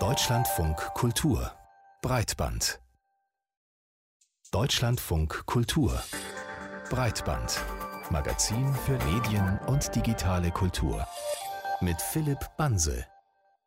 Deutschlandfunk Kultur. Breitband. Deutschlandfunk Kultur. Breitband. Magazin für Medien und digitale Kultur. Mit Philipp Banse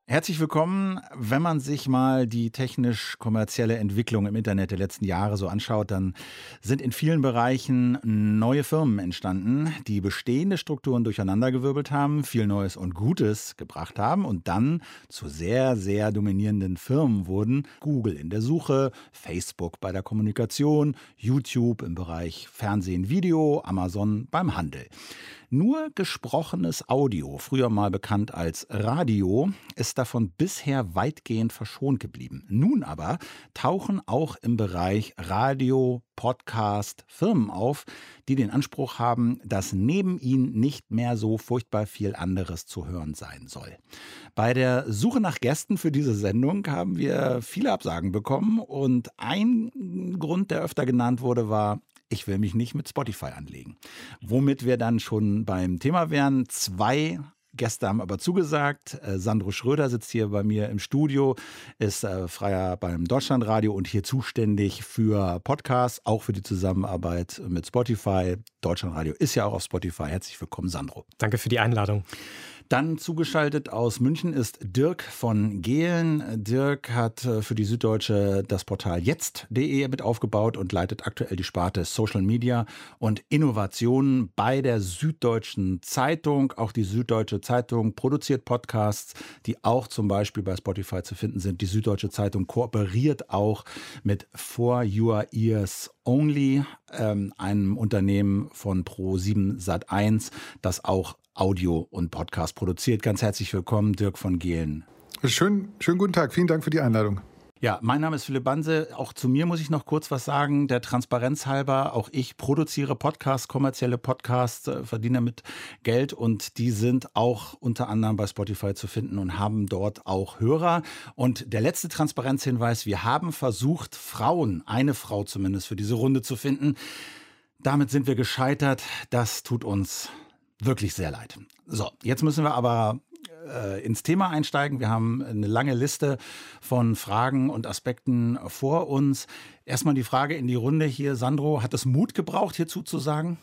Herzlich willkommen. Wenn man sich mal die technisch-kommerzielle Entwicklung im Internet der letzten Jahre so anschaut, dann sind in vielen Bereichen neue Firmen entstanden, die bestehende Strukturen durcheinandergewirbelt haben, viel Neues und Gutes gebracht haben und dann zu sehr, sehr dominierenden Firmen wurden. Google in der Suche, Facebook bei der Kommunikation, YouTube im Bereich Fernsehen, Video, Amazon beim Handel. Nur gesprochenes Audio, früher mal bekannt als Radio, ist davon bisher weitgehend verschont geblieben. Nun aber tauchen auch im Bereich Radio, Podcast Firmen auf, die den Anspruch haben, dass neben ihnen nicht mehr so furchtbar viel anderes zu hören sein soll. Bei der Suche nach Gästen für diese Sendung haben wir viele Absagen bekommen und ein Grund, der öfter genannt wurde, war ich will mich nicht mit Spotify anlegen. Womit wir dann schon beim Thema wären. Zwei Gäste haben aber zugesagt. Äh, Sandro Schröder sitzt hier bei mir im Studio, ist äh, Freier beim Deutschlandradio und hier zuständig für Podcasts, auch für die Zusammenarbeit mit Spotify. Deutschlandradio ist ja auch auf Spotify. Herzlich willkommen, Sandro. Danke für die Einladung. Dann zugeschaltet aus München ist Dirk von Gehlen. Dirk hat äh, für die Süddeutsche das Portal jetzt.de mit aufgebaut und leitet aktuell die Sparte Social Media und Innovationen bei der Süddeutschen Zeitung. Auch die Süddeutsche Zeitung produziert Podcasts, die auch zum Beispiel bei Spotify zu finden sind. Die Süddeutsche Zeitung kooperiert auch mit For Your Ears Only, ähm, einem Unternehmen von Pro7 Sat1, das auch Audio und Podcast produziert. Ganz herzlich willkommen, Dirk von Gehlen. Schön, schönen guten Tag. Vielen Dank für die Einladung. Ja, mein Name ist Philipp Banse. Auch zu mir muss ich noch kurz was sagen. Der Transparenz halber, auch ich produziere Podcasts, kommerzielle Podcasts, äh, verdiene mit Geld und die sind auch unter anderem bei Spotify zu finden und haben dort auch Hörer. Und der letzte Transparenzhinweis, wir haben versucht, Frauen, eine Frau zumindest für diese Runde zu finden. Damit sind wir gescheitert. Das tut uns wirklich sehr leid. So, jetzt müssen wir aber äh, ins Thema einsteigen. Wir haben eine lange Liste von Fragen und Aspekten vor uns. Erstmal die Frage in die Runde hier. Sandro, hat es Mut gebraucht, hierzu zu sagen?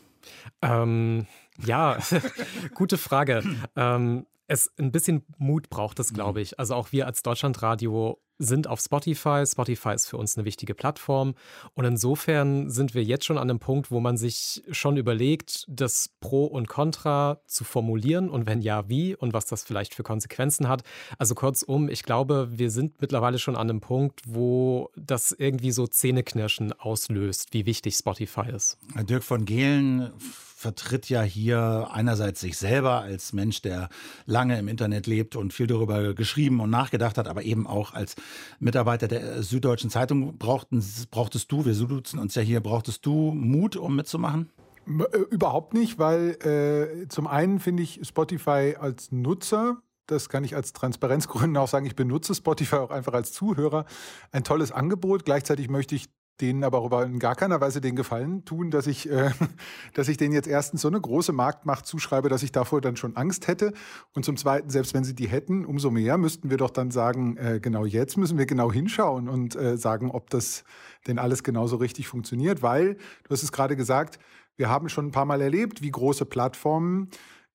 Ähm, ja, gute Frage. Ähm, es ein bisschen Mut braucht es, glaube mhm. ich. Also auch wir als Deutschlandradio sind auf Spotify. Spotify ist für uns eine wichtige Plattform. Und insofern sind wir jetzt schon an einem Punkt, wo man sich schon überlegt, das Pro und Contra zu formulieren und wenn ja, wie und was das vielleicht für Konsequenzen hat. Also kurzum, ich glaube, wir sind mittlerweile schon an einem Punkt, wo das irgendwie so Zähneknirschen auslöst, wie wichtig Spotify ist. Dirk von Gehlen vertritt ja hier einerseits sich selber als Mensch, der lange im Internet lebt und viel darüber geschrieben und nachgedacht hat, aber eben auch als Mitarbeiter der Süddeutschen Zeitung brauchten, brauchtest du, wir duzen uns ja hier, brauchtest du Mut, um mitzumachen? Äh, überhaupt nicht, weil äh, zum einen finde ich Spotify als Nutzer das kann ich als Transparenzgründen auch sagen, ich benutze Spotify auch einfach als Zuhörer. Ein tolles Angebot. Gleichzeitig möchte ich denen aber auch in gar keiner Weise den Gefallen tun, dass ich, äh, dass ich denen jetzt erstens so eine große Marktmacht zuschreibe, dass ich davor dann schon Angst hätte. Und zum Zweiten, selbst wenn sie die hätten, umso mehr müssten wir doch dann sagen, äh, genau jetzt müssen wir genau hinschauen und äh, sagen, ob das denn alles genauso richtig funktioniert. Weil, du hast es gerade gesagt, wir haben schon ein paar Mal erlebt, wie große Plattformen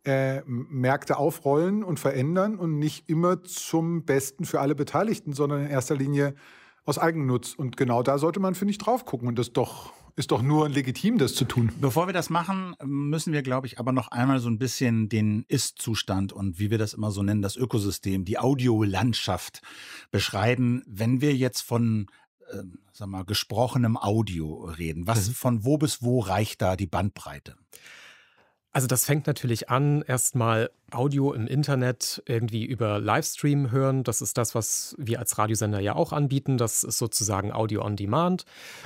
äh, Märkte aufrollen und verändern und nicht immer zum Besten für alle Beteiligten, sondern in erster Linie aus Eigennutz. Und genau da sollte man, finde ich, drauf gucken. Und das doch, ist doch nur legitim, das zu tun. Bevor wir das machen, müssen wir, glaube ich, aber noch einmal so ein bisschen den Ist-Zustand und wie wir das immer so nennen, das Ökosystem, die Audiolandschaft beschreiben. Wenn wir jetzt von äh, sag mal, gesprochenem Audio reden, was mhm. von wo bis wo reicht da die Bandbreite? Also das fängt natürlich an, erstmal Audio im Internet irgendwie über Livestream hören. Das ist das, was wir als Radiosender ja auch anbieten. Das ist sozusagen Audio on Demand.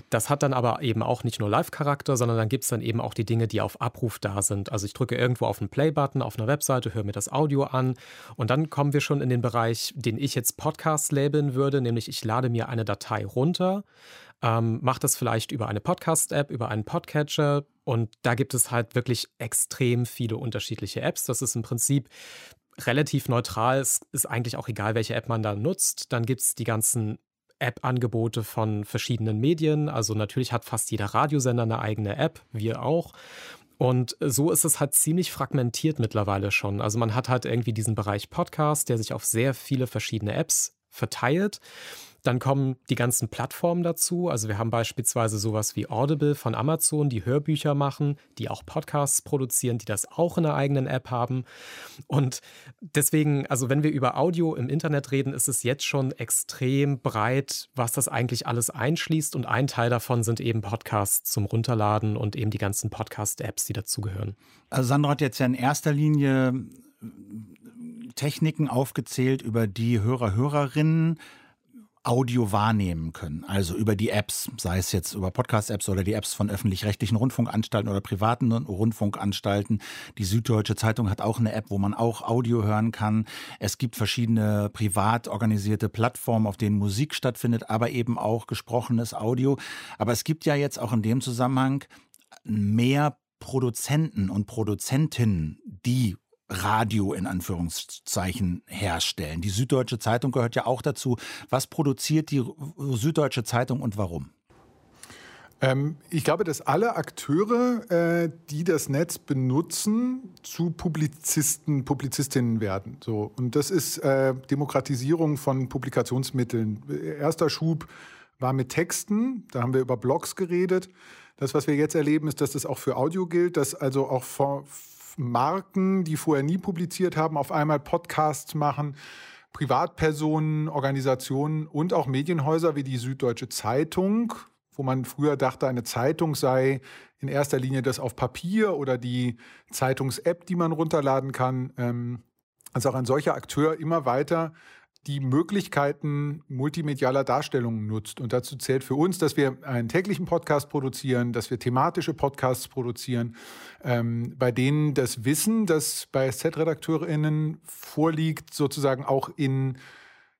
Das hat dann aber eben auch nicht nur Live-Charakter, sondern dann gibt es dann eben auch die Dinge, die auf Abruf da sind. Also ich drücke irgendwo auf einen Play-Button auf einer Webseite, höre mir das Audio an und dann kommen wir schon in den Bereich, den ich jetzt Podcast labeln würde, nämlich ich lade mir eine Datei runter ähm, macht das vielleicht über eine Podcast-App, über einen Podcatcher. Und da gibt es halt wirklich extrem viele unterschiedliche Apps. Das ist im Prinzip relativ neutral. Es ist eigentlich auch egal, welche App man da nutzt. Dann gibt es die ganzen App-Angebote von verschiedenen Medien. Also natürlich hat fast jeder Radiosender eine eigene App, wir auch. Und so ist es halt ziemlich fragmentiert mittlerweile schon. Also man hat halt irgendwie diesen Bereich Podcast, der sich auf sehr viele verschiedene Apps verteilt. Dann kommen die ganzen Plattformen dazu. Also wir haben beispielsweise sowas wie Audible von Amazon, die Hörbücher machen, die auch Podcasts produzieren, die das auch in einer eigenen App haben. Und deswegen, also wenn wir über Audio im Internet reden, ist es jetzt schon extrem breit, was das eigentlich alles einschließt. Und ein Teil davon sind eben Podcasts zum Runterladen und eben die ganzen Podcast-Apps, die dazugehören. Also Sandra hat jetzt ja in erster Linie Techniken aufgezählt, über die Hörer, Hörerinnen Audio wahrnehmen können. Also über die Apps, sei es jetzt über Podcast-Apps oder die Apps von öffentlich-rechtlichen Rundfunkanstalten oder privaten Rundfunkanstalten. Die Süddeutsche Zeitung hat auch eine App, wo man auch Audio hören kann. Es gibt verschiedene privat organisierte Plattformen, auf denen Musik stattfindet, aber eben auch gesprochenes Audio. Aber es gibt ja jetzt auch in dem Zusammenhang mehr Produzenten und Produzentinnen, die Radio in Anführungszeichen herstellen. Die Süddeutsche Zeitung gehört ja auch dazu. Was produziert die Süddeutsche Zeitung und warum? Ähm, ich glaube, dass alle Akteure, äh, die das Netz benutzen, zu Publizisten, Publizistinnen werden. So. Und das ist äh, Demokratisierung von Publikationsmitteln. Erster Schub war mit Texten, da haben wir über Blogs geredet. Das, was wir jetzt erleben, ist, dass das auch für Audio gilt, dass also auch vor, Marken, die vorher nie publiziert haben, auf einmal Podcasts machen. Privatpersonen, Organisationen und auch Medienhäuser wie die Süddeutsche Zeitung, wo man früher dachte, eine Zeitung sei in erster Linie das auf Papier oder die Zeitungs-App, die man runterladen kann. Ähm, also auch ein solcher Akteur immer weiter die Möglichkeiten multimedialer Darstellungen nutzt. Und dazu zählt für uns, dass wir einen täglichen Podcast produzieren, dass wir thematische Podcasts produzieren, ähm, bei denen das Wissen, das bei SZ-RedakteurInnen vorliegt, sozusagen auch in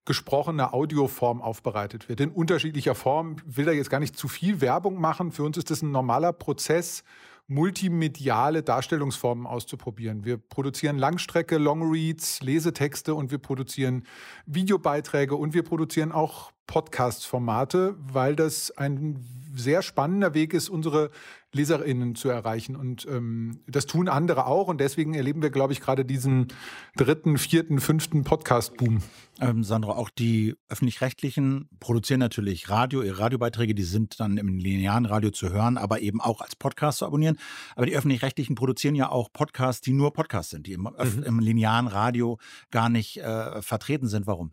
gesprochener Audioform aufbereitet wird. In unterschiedlicher Form will da jetzt gar nicht zu viel Werbung machen. Für uns ist das ein normaler Prozess, multimediale Darstellungsformen auszuprobieren. Wir produzieren Langstrecke, Longreads, Lesetexte und wir produzieren Videobeiträge und wir produzieren auch Podcast-Formate, weil das ein sehr spannender Weg ist, unsere LeserInnen zu erreichen. Und ähm, das tun andere auch. Und deswegen erleben wir, glaube ich, gerade diesen dritten, vierten, fünften Podcast-Boom. Ähm, Sandra, auch die öffentlich-rechtlichen produzieren natürlich Radio, ihre Radiobeiträge, die sind dann im linearen Radio zu hören, aber eben auch als Podcast zu abonnieren. Aber die öffentlich-rechtlichen produzieren ja auch Podcasts, die nur Podcasts sind, die im, mhm. im linearen Radio gar nicht äh, vertreten sind. Warum?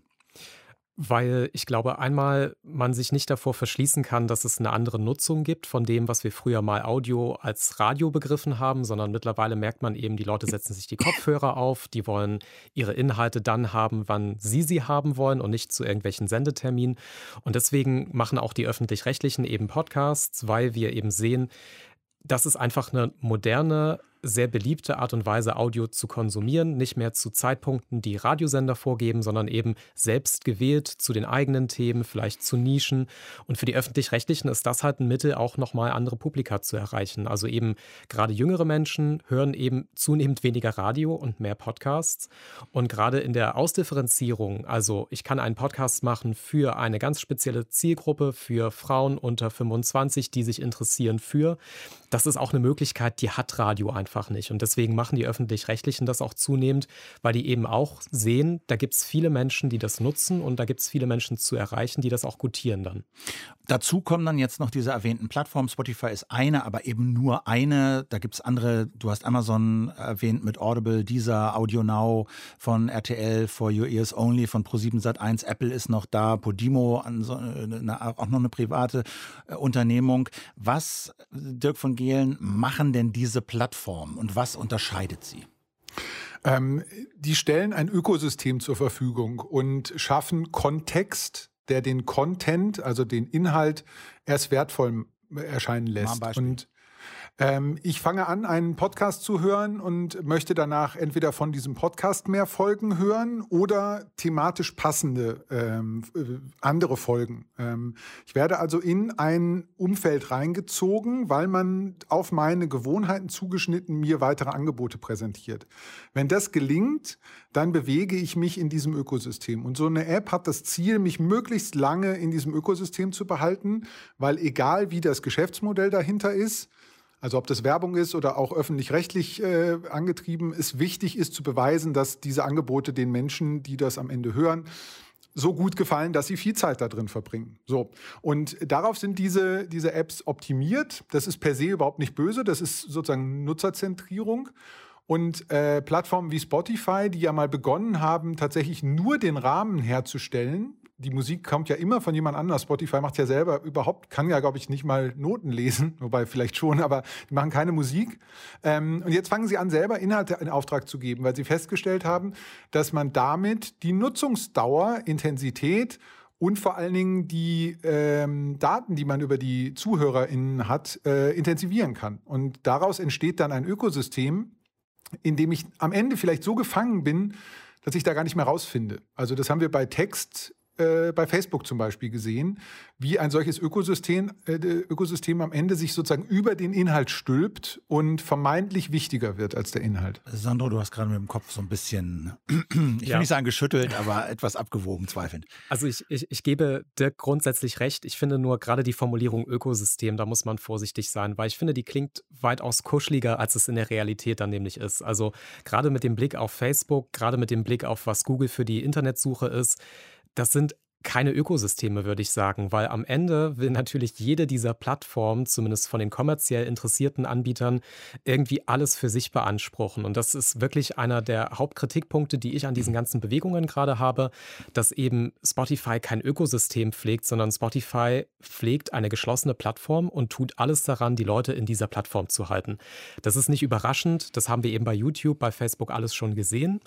Weil ich glaube, einmal man sich nicht davor verschließen kann, dass es eine andere Nutzung gibt von dem, was wir früher mal Audio als Radio begriffen haben, sondern mittlerweile merkt man eben, die Leute setzen sich die Kopfhörer auf, die wollen ihre Inhalte dann haben, wann sie sie haben wollen und nicht zu irgendwelchen Sendeterminen. Und deswegen machen auch die öffentlich-rechtlichen eben Podcasts, weil wir eben sehen, das ist einfach eine moderne sehr beliebte Art und Weise, Audio zu konsumieren. Nicht mehr zu Zeitpunkten, die Radiosender vorgeben, sondern eben selbst gewählt zu den eigenen Themen, vielleicht zu Nischen. Und für die Öffentlich-Rechtlichen ist das halt ein Mittel, auch nochmal andere Publika zu erreichen. Also eben gerade jüngere Menschen hören eben zunehmend weniger Radio und mehr Podcasts. Und gerade in der Ausdifferenzierung, also ich kann einen Podcast machen für eine ganz spezielle Zielgruppe, für Frauen unter 25, die sich interessieren für, das ist auch eine Möglichkeit, die hat Radio einfach einfach nicht. Und deswegen machen die öffentlich-rechtlichen das auch zunehmend, weil die eben auch sehen, da gibt es viele Menschen, die das nutzen und da gibt es viele Menschen zu erreichen, die das auch gutieren dann. Dazu kommen dann jetzt noch diese erwähnten Plattformen. Spotify ist eine, aber eben nur eine. Da gibt es andere, du hast Amazon erwähnt mit Audible, dieser Audio Now von RTL, For Your Ears Only von Pro7 Sat1. Apple ist noch da, Podimo, auch noch eine private äh, Unternehmung. Was, Dirk von Gehlen, machen denn diese Plattformen? Plattform und was unterscheidet sie? Ähm, die stellen ein Ökosystem zur Verfügung und schaffen Kontext, der den Content, also den Inhalt, erst wertvoll erscheinen lässt. Und Ähm, ich fange an, einen Podcast zu hören und möchte danach entweder von diesem Podcast mehr Folgen hören oder thematisch passende ähm, äh, andere Folgen. Ähm, ich werde also in ein Umfeld reingezogen, weil man auf meine Gewohnheiten zugeschnitten mir weitere Angebote präsentiert. Wenn das gelingt, dann bewege ich mich in diesem Ökosystem. Und so eine App hat das Ziel, mich möglichst lange in diesem Ökosystem zu behalten, weil egal wie das Geschäftsmodell dahinter ist, also ob das Werbung ist oder auch öffentlich-rechtlich äh, angetrieben, ist wichtig ist zu beweisen, dass diese Angebote den Menschen, die das am Ende hören, so gut gefallen, dass sie viel Zeit da drin verbringen. So. Und darauf sind diese, diese Apps optimiert. Das ist per se überhaupt nicht böse. Das ist sozusagen Nutzerzentrierung. Und äh, Plattformen wie Spotify, die ja mal begonnen haben, tatsächlich nur den Rahmen herzustellen, die Musik kommt ja immer von jemand anders. Spotify macht ja selber überhaupt, kann ja, glaube ich, nicht mal Noten lesen, wobei vielleicht schon, aber die machen keine Musik. Ähm, und jetzt fangen sie an, selber Inhalte in Auftrag zu geben, weil sie festgestellt haben, dass man damit die Nutzungsdauer, Intensität und vor allen Dingen die ähm, Daten, die man über die ZuhörerInnen hat, äh, intensivieren kann. Und daraus entsteht dann ein Ökosystem, in dem ich am Ende vielleicht so gefangen bin, dass ich da gar nicht mehr rausfinde. Also das haben wir bei Text äh, bei Facebook zum Beispiel gesehen, wie ein solches Ökosystem, äh, Ökosystem am Ende sich sozusagen über den Inhalt stülpt und vermeintlich wichtiger wird als der Inhalt. Sandro, du hast gerade mit dem Kopf so ein bisschen, ich ja. will nicht sagen geschüttelt, aber etwas abgewogen zweifelnd. Also ich, ich, ich gebe Dirk grundsätzlich recht. Ich finde nur gerade die Formulierung Ökosystem, da muss man vorsichtig sein, weil ich finde, die klingt weitaus kuscheliger, als es in der Realität dann nämlich ist. Also gerade mit dem Blick auf Facebook, gerade mit dem Blick auf was Google für die Internetsuche ist, das sind keine Ökosysteme, würde ich sagen, weil am Ende will natürlich jede dieser Plattformen, zumindest von den kommerziell interessierten Anbietern, irgendwie alles für sich beanspruchen. Und das ist wirklich einer der Hauptkritikpunkte, die ich an diesen ganzen Bewegungen gerade habe, dass eben Spotify kein Ökosystem pflegt, sondern Spotify pflegt eine geschlossene Plattform und tut alles daran, die Leute in dieser Plattform zu halten. Das ist nicht überraschend, das haben wir eben bei YouTube, bei Facebook alles schon gesehen.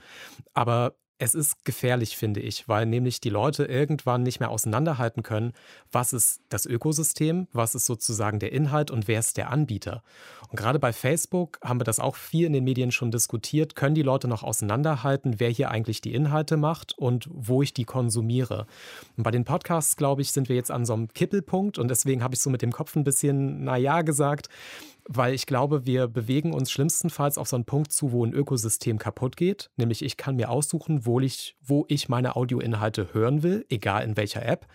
Aber es ist gefährlich, finde ich, weil nämlich die Leute irgendwann nicht mehr auseinanderhalten können, was ist das Ökosystem, was ist sozusagen der Inhalt und wer ist der Anbieter. Und gerade bei Facebook haben wir das auch viel in den Medien schon diskutiert, können die Leute noch auseinanderhalten, wer hier eigentlich die Inhalte macht und wo ich die konsumiere. Und bei den Podcasts, glaube ich, sind wir jetzt an so einem Kippelpunkt und deswegen habe ich so mit dem Kopf ein bisschen, naja, gesagt, weil ich glaube, wir bewegen uns schlimmstenfalls auf so einen Punkt zu, wo ein Ökosystem kaputt geht. Nämlich ich kann mir aussuchen, wo ich, wo ich meine Audioinhalte hören will, egal in welcher App.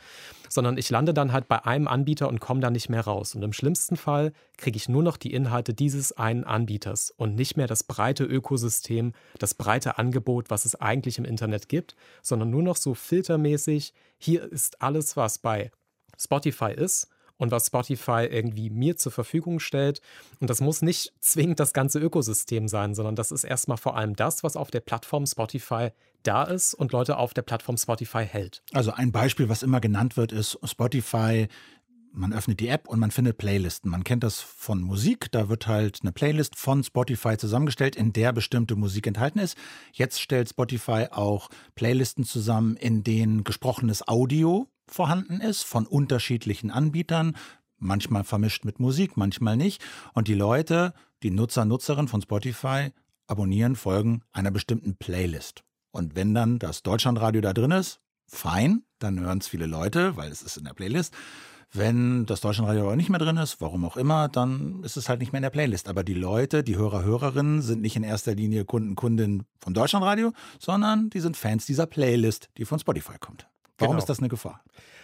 Sondern ich lande dann halt bei einem Anbieter und komme da nicht mehr raus. Und im schlimmsten Fall kriege ich nur noch die Inhalte dieses einen Anbieters und nicht mehr das breite Ökosystem, das breite Angebot, was es eigentlich im Internet gibt, sondern nur noch so filtermäßig, hier ist alles, was bei Spotify ist und was Spotify irgendwie mir zur Verfügung stellt. Und das muss nicht zwingend das ganze Ökosystem sein, sondern das ist erstmal vor allem das, was auf der Plattform Spotify da ist und Leute auf der Plattform Spotify hält. Also ein Beispiel, was immer genannt wird, ist Spotify man öffnet die App und man findet Playlisten. Man kennt das von Musik, da wird halt eine Playlist von Spotify zusammengestellt, in der bestimmte Musik enthalten ist. Jetzt stellt Spotify auch Playlisten zusammen, in denen gesprochenes Audio vorhanden ist von unterschiedlichen Anbietern, manchmal vermischt mit Musik, manchmal nicht. Und die Leute, die Nutzer, Nutzerinnen von Spotify abonnieren, folgen einer bestimmten Playlist. Und wenn dann das Deutschlandradio da drin ist, fein, dann hören es viele Leute, weil es ist in der Playlist. Wenn das Deutschlandradio aber nicht mehr drin ist, warum auch immer, dann ist es halt nicht mehr in der Playlist. Aber die Leute, die Hörer, Hörerinnen sind nicht in erster Linie Kunden, Kundinnen vom Deutschlandradio, sondern die sind Fans dieser Playlist, die von Spotify kommt. Warum genau. ist das eine Gefahr?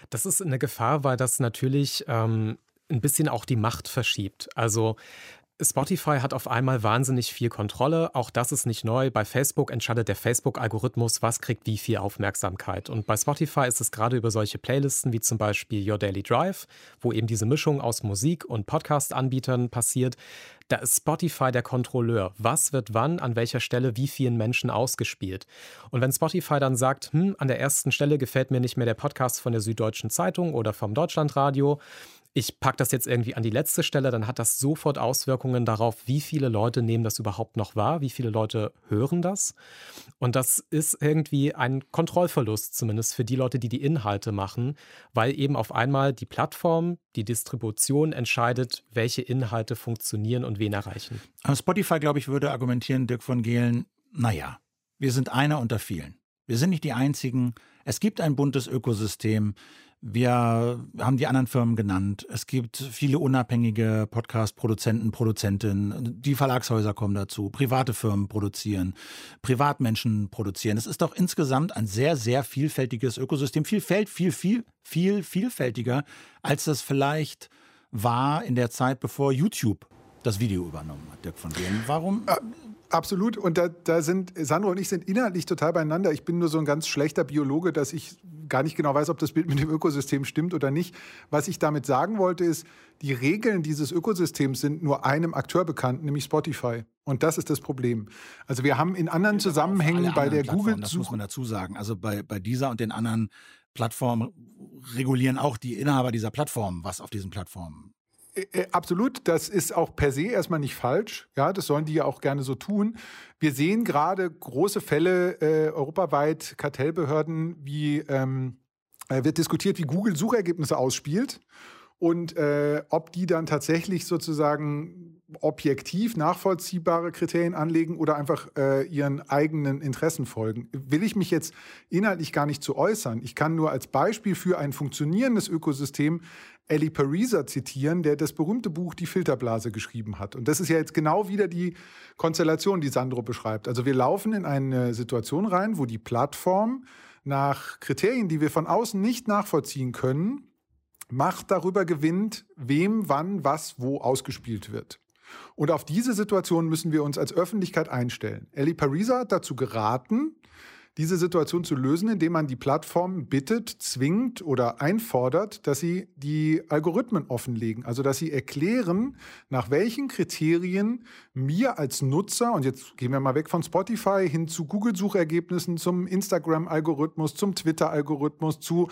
Das ist eine Gefahr, weil das natürlich ähm, ein bisschen auch die Macht verschiebt. Also Spotify hat auf einmal wahnsinnig viel Kontrolle. Auch das ist nicht neu. Bei Facebook entscheidet der Facebook-Algorithmus, was kriegt wie viel Aufmerksamkeit. Und bei Spotify ist es gerade über solche Playlisten wie zum Beispiel Your Daily Drive, wo eben diese Mischung aus Musik und Podcast-Anbietern passiert. Da ist Spotify der Kontrolleur. Was wird wann, an welcher Stelle, wie vielen Menschen ausgespielt? Und wenn Spotify dann sagt, hm, an der ersten Stelle gefällt mir nicht mehr der Podcast von der Süddeutschen Zeitung oder vom Deutschlandradio, ich packe das jetzt irgendwie an die letzte Stelle, dann hat das sofort Auswirkungen darauf, wie viele Leute nehmen das überhaupt noch wahr, wie viele Leute hören das. Und das ist irgendwie ein Kontrollverlust, zumindest für die Leute, die die Inhalte machen, weil eben auf einmal die Plattform, die Distribution entscheidet, welche Inhalte funktionieren und wen erreichen. Aber Spotify, glaube ich, würde argumentieren, Dirk von Gehlen, naja, wir sind einer unter vielen. Wir sind nicht die Einzigen. Es gibt ein buntes Ökosystem. Wir haben die anderen Firmen genannt. Es gibt viele unabhängige Podcast-Produzenten, Produzentinnen. Die Verlagshäuser kommen dazu. Private Firmen produzieren. Privatmenschen produzieren. Es ist doch insgesamt ein sehr, sehr vielfältiges Ökosystem. Vielfalt, viel, viel, viel vielfältiger, als das vielleicht war in der Zeit, bevor YouTube das Video übernommen hat, Dirk von Gehen. Warum? Absolut. Und da, da, sind Sandro und ich sind inhaltlich total beieinander. Ich bin nur so ein ganz schlechter Biologe, dass ich gar nicht genau weiß, ob das Bild mit dem Ökosystem stimmt oder nicht. Was ich damit sagen wollte, ist, die Regeln dieses Ökosystems sind nur einem Akteur bekannt, nämlich Spotify. Und das ist das Problem. Also wir haben in anderen Zusammenhängen bei der Google. Das muss man dazu sagen. Also bei, bei dieser und den anderen Plattformen regulieren auch die Inhaber dieser Plattformen, was auf diesen Plattformen äh, äh, absolut, das ist auch per se erstmal nicht falsch. Ja, das sollen die ja auch gerne so tun. Wir sehen gerade große Fälle äh, europaweit, Kartellbehörden, wie ähm, äh, wird diskutiert, wie Google Suchergebnisse ausspielt und äh, ob die dann tatsächlich sozusagen objektiv nachvollziehbare Kriterien anlegen oder einfach äh, ihren eigenen Interessen folgen. Will ich mich jetzt inhaltlich gar nicht zu äußern. Ich kann nur als Beispiel für ein funktionierendes Ökosystem Ellie Pariser zitieren, der das berühmte Buch Die Filterblase geschrieben hat. Und das ist ja jetzt genau wieder die Konstellation, die Sandro beschreibt. Also wir laufen in eine Situation rein, wo die Plattform nach Kriterien, die wir von außen nicht nachvollziehen können, Macht darüber gewinnt, wem, wann, was, wo ausgespielt wird. Und auf diese Situation müssen wir uns als Öffentlichkeit einstellen. Ellie Pariser hat dazu geraten, diese Situation zu lösen, indem man die Plattform bittet, zwingt oder einfordert, dass sie die Algorithmen offenlegen. Also dass sie erklären, nach welchen Kriterien mir als Nutzer, und jetzt gehen wir mal weg von Spotify hin zu Google-Suchergebnissen, zum Instagram-Algorithmus, zum Twitter-Algorithmus, zu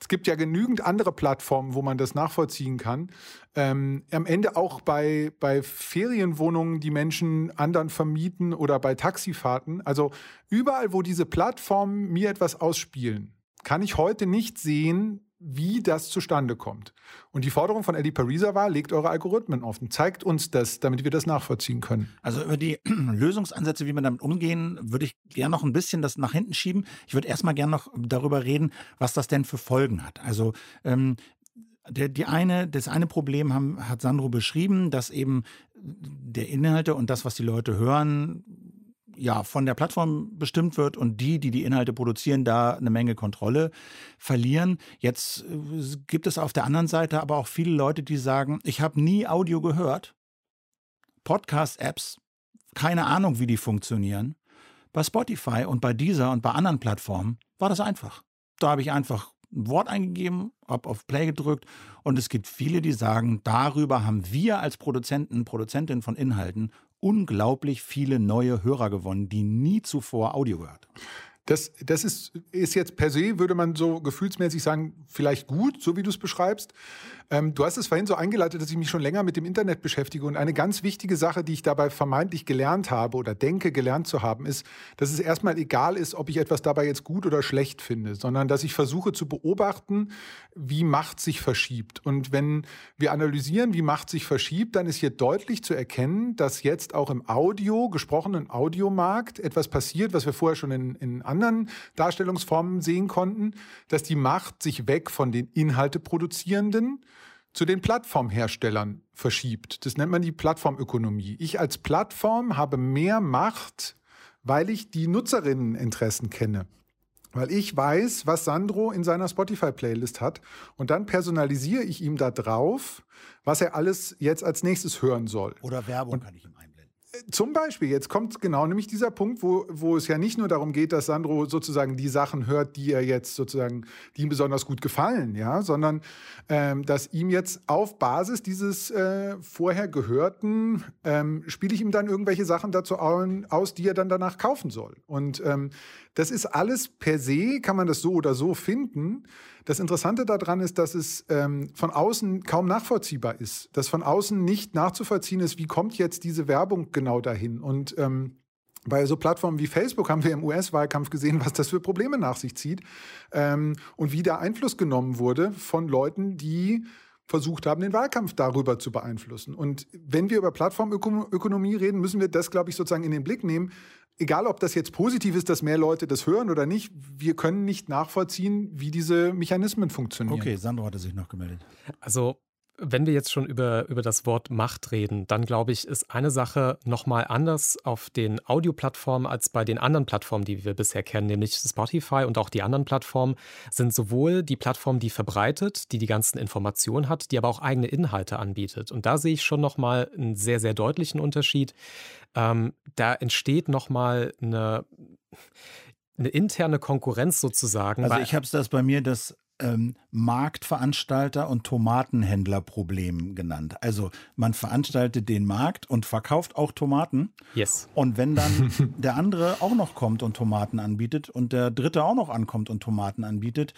es gibt ja genügend andere Plattformen, wo man das nachvollziehen kann. Ähm, am Ende auch bei, bei Ferienwohnungen, die Menschen anderen vermieten oder bei Taxifahrten. Also überall, wo diese Plattformen mir etwas ausspielen, kann ich heute nicht sehen, wie das zustande kommt. Und die Forderung von Eddie Pariser war, legt eure Algorithmen offen, zeigt uns das, damit wir das nachvollziehen können. Also über die Lösungsansätze, wie wir damit umgehen, würde ich gerne noch ein bisschen das nach hinten schieben. Ich würde erstmal gerne noch darüber reden, was das denn für Folgen hat. Also ähm, der, die eine, das eine Problem haben, hat Sandro beschrieben, dass eben der Inhalte und das, was die Leute hören, ja, von der Plattform bestimmt wird und die, die die Inhalte produzieren, da eine Menge Kontrolle verlieren. Jetzt äh, gibt es auf der anderen Seite aber auch viele Leute, die sagen, ich habe nie Audio gehört. Podcast-Apps, keine Ahnung, wie die funktionieren. Bei Spotify und bei dieser und bei anderen Plattformen war das einfach. Da habe ich einfach ein Wort eingegeben, habe auf Play gedrückt und es gibt viele, die sagen, darüber haben wir als Produzenten, Produzentin von Inhalten unglaublich viele neue Hörer gewonnen, die nie zuvor Audio gehört. Das, das ist, ist jetzt per se, würde man so gefühlsmäßig sagen, vielleicht gut, so wie du es beschreibst. Ähm, du hast es vorhin so eingeleitet, dass ich mich schon länger mit dem Internet beschäftige. Und eine ganz wichtige Sache, die ich dabei vermeintlich gelernt habe oder denke gelernt zu haben, ist, dass es erstmal egal ist, ob ich etwas dabei jetzt gut oder schlecht finde, sondern dass ich versuche zu beobachten, wie Macht sich verschiebt. Und wenn wir analysieren, wie Macht sich verschiebt, dann ist hier deutlich zu erkennen, dass jetzt auch im Audio, gesprochenen Audiomarkt etwas passiert, was wir vorher schon in, in anderen Darstellungsformen sehen konnten, dass die Macht sich weg von den Inhalte produzierenden zu den Plattformherstellern verschiebt. Das nennt man die Plattformökonomie. Ich als Plattform habe mehr Macht, weil ich die Nutzerinneninteressen kenne. Weil ich weiß, was Sandro in seiner Spotify-Playlist hat. Und dann personalisiere ich ihm da drauf, was er alles jetzt als nächstes hören soll. Oder Werbung und, kann ich ihm einblenden. Zum Beispiel, jetzt kommt genau nämlich dieser Punkt, wo, wo es ja nicht nur darum geht, dass Sandro sozusagen die Sachen hört, die er jetzt sozusagen, die ihm besonders gut gefallen, ja, sondern ähm, dass ihm jetzt auf Basis dieses äh, vorher Gehörten ähm, spiele ich ihm dann irgendwelche Sachen dazu aus, die er dann danach kaufen soll. Und ähm, das ist alles per se, kann man das so oder so finden. Das Interessante daran ist, dass es ähm, von außen kaum nachvollziehbar ist, dass von außen nicht nachzuvollziehen ist, wie kommt jetzt diese Werbung genau dahin. Und ähm, bei so Plattformen wie Facebook haben wir im US-Wahlkampf gesehen, was das für Probleme nach sich zieht ähm, und wie der Einfluss genommen wurde von Leuten, die versucht haben, den Wahlkampf darüber zu beeinflussen. Und wenn wir über Plattformökonomie reden, müssen wir das, glaube ich, sozusagen in den Blick nehmen egal ob das jetzt positiv ist, dass mehr Leute das hören oder nicht, wir können nicht nachvollziehen, wie diese Mechanismen funktionieren. Okay, Sandro hatte sich noch gemeldet. Also wenn wir jetzt schon über, über das Wort Macht reden, dann glaube ich, ist eine Sache nochmal anders auf den Audioplattformen als bei den anderen Plattformen, die wir bisher kennen, nämlich Spotify und auch die anderen Plattformen sind sowohl die Plattform, die verbreitet, die die ganzen Informationen hat, die aber auch eigene Inhalte anbietet. Und da sehe ich schon nochmal einen sehr, sehr deutlichen Unterschied. Ähm, da entsteht nochmal eine, eine interne Konkurrenz sozusagen. Also ich habe es das bei mir, dass ähm, Marktveranstalter und Tomatenhändlerproblem genannt. Also man veranstaltet den Markt und verkauft auch Tomaten. Yes. Und wenn dann der andere auch noch kommt und Tomaten anbietet und der dritte auch noch ankommt und Tomaten anbietet,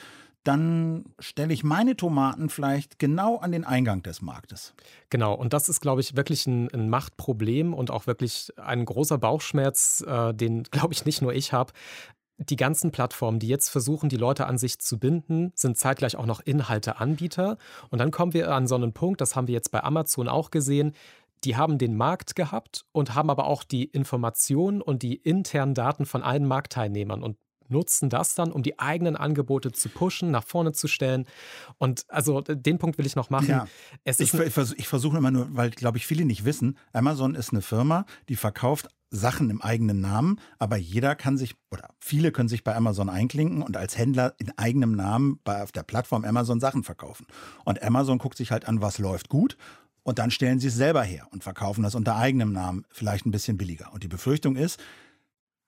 dann stelle ich meine Tomaten vielleicht genau an den Eingang des Marktes. Genau, und das ist, glaube ich, wirklich ein, ein Machtproblem und auch wirklich ein großer Bauchschmerz, äh, den, glaube ich, nicht nur ich habe die ganzen Plattformen, die jetzt versuchen, die Leute an sich zu binden, sind zeitgleich auch noch Inhalteanbieter. Und dann kommen wir an so einen Punkt, das haben wir jetzt bei Amazon auch gesehen, die haben den Markt gehabt und haben aber auch die Informationen und die internen Daten von allen Marktteilnehmern und nutzen das dann, um die eigenen Angebote zu pushen, nach vorne zu stellen. Und also den Punkt will ich noch machen. Ja. ich, ich, versuche immer nur, weil, glaube ich, viele nicht wissen, Amazon ist eine Firma, die verkauft Sachen im eigenen Namen, aber jeder kann sich oder viele können sich bei Amazon einklinken und als Händler in eigenem Namen bei, auf der Plattform Amazon Sachen verkaufen. Und Amazon guckt sich halt an, was läuft gut und dann stellen sie es selber her und verkaufen das unter eigenem Namen vielleicht ein bisschen billiger. Und die Befürchtung ist,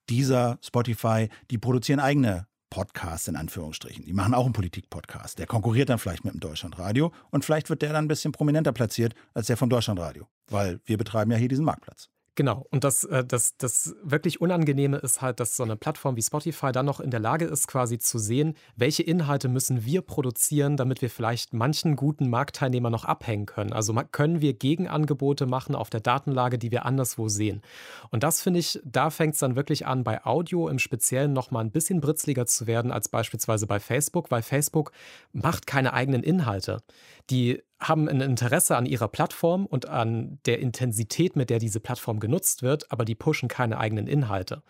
dieser Spotify, die produzieren eigene Podcasts in Anführungsstrichen. Die machen auch einen Politik-Podcast. Der konkurriert dann vielleicht mit dem Deutschlandradio und vielleicht wird der dann ein bisschen prominenter platziert als der vom Deutschlandradio, weil wir betreiben ja hier diesen Marktplatz. Genau, und das, äh, das, das wirklich Unangenehme ist halt, dass so eine Plattform wie Spotify dann noch in der Lage ist, quasi zu sehen, welche Inhalte müssen wir produzieren, damit wir vielleicht manchen guten Marktteilnehmer noch abhängen können. Also können wir Gegenangebote machen auf der Datenlage, die wir anderswo sehen. Und das finde ich, da fängt es dann wirklich an, bei Audio im Speziellen noch mal ein bisschen britzliger zu werden als beispielsweise bei Facebook, weil Facebook macht keine eigenen Inhalte. Die haben ein Interesse an ihrer Plattform und an der Intensität, mit der diese Plattform genutzt wird, aber die pushen keine eigenen Inhalte.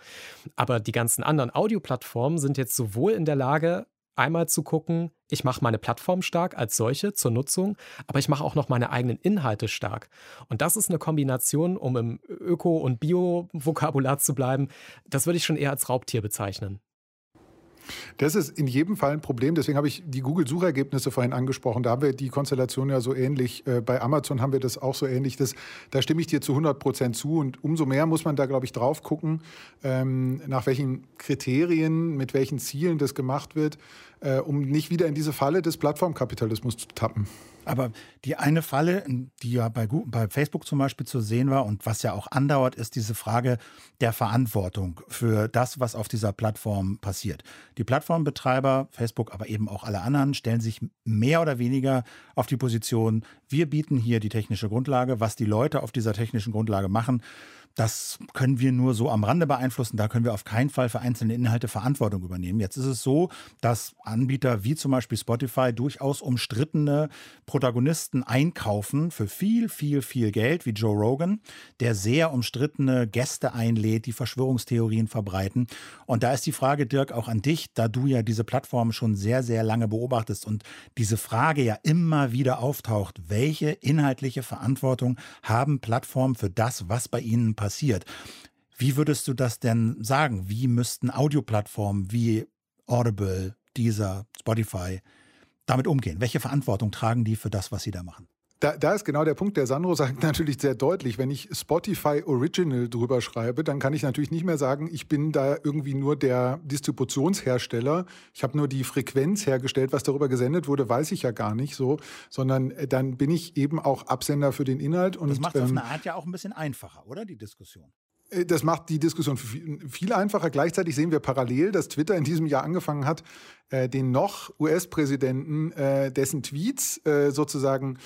Aber die ganzen anderen Audioplattformen sind jetzt sowohl in der Lage, einmal zu gucken, ich mache meine Plattform stark als solche zur Nutzung, aber ich mache auch noch meine eigenen Inhalte stark. Und das ist eine Kombination, um im Öko- und Bio-Vokabular zu bleiben, das würde ich schon eher als Raubtier bezeichnen. Das ist in jedem Fall ein Problem. Deswegen habe ich die Google-Suchergebnisse vorhin angesprochen. Da haben wir die Konstellation ja so ähnlich. Äh, bei Amazon haben wir das auch so ähnlich. Das, da stimme ich dir zu 100 Prozent zu. Und umso mehr muss man da, glaube ich, drauf gucken, ähm, nach welchen Kriterien, mit welchen Zielen das gemacht wird, äh, um nicht wieder in diese Falle des Plattformkapitalismus zu tappen. Aber die eine Falle, die ja bei, bei Facebook zum Beispiel zu sehen war und was ja auch andauert, ist diese Frage der Verantwortung für das, was auf dieser Plattform passiert. Die Plattformbetreiber, Facebook, aber eben auch alle anderen, stellen sich mehr oder weniger auf die Position, wir bieten hier die technische Grundlage, was die Leute auf dieser technischen Grundlage machen das können wir nur so am Rande beeinflussen. Da können wir auf keinen Fall für einzelne Inhalte Verantwortung übernehmen. Jetzt ist es so, dass Anbieter wie zum Beispiel Spotify durchaus umstrittene Protagonisten einkaufen für viel, viel, viel Geld, wie Joe Rogan, der sehr umstrittene Gäste einlädt, die Verschwörungstheorien verbreiten. Und da ist die Frage, Dirk, auch an dich, da du ja diese Plattform schon sehr, sehr lange beobachtest und diese Frage ja immer wieder auftaucht, welche inhaltliche Verantwortung haben Plattformen für das, was bei ihnen passiert. Wie würdest du das denn sagen? Wie müssten Audioplattformen wie Audible, Deezer, Spotify damit umgehen? Welche Verantwortung tragen die für das, was sie da machen? Da, da, ist genau der Punkt. Der Sandro sagt natürlich sehr deutlich, wenn ich Spotify Original drüber schreibe, dann kann ich natürlich nicht mehr sagen, ich bin da irgendwie nur der Distributionshersteller. Ich habe nur die Frequenz hergestellt, was darüber gesendet wurde, weiß ich ja gar nicht so, sondern äh, dann bin ich eben auch Absender für den Inhalt. Und, das macht es ähm, auf eine Art ja auch ein bisschen einfacher, oder die Diskussion? Äh, das macht die Diskussion viel einfacher. Gleichzeitig sehen wir parallel, dass Twitter in diesem Jahr angefangen hat, äh, den noch US-Präsidenten, dessen Tweets sozusagen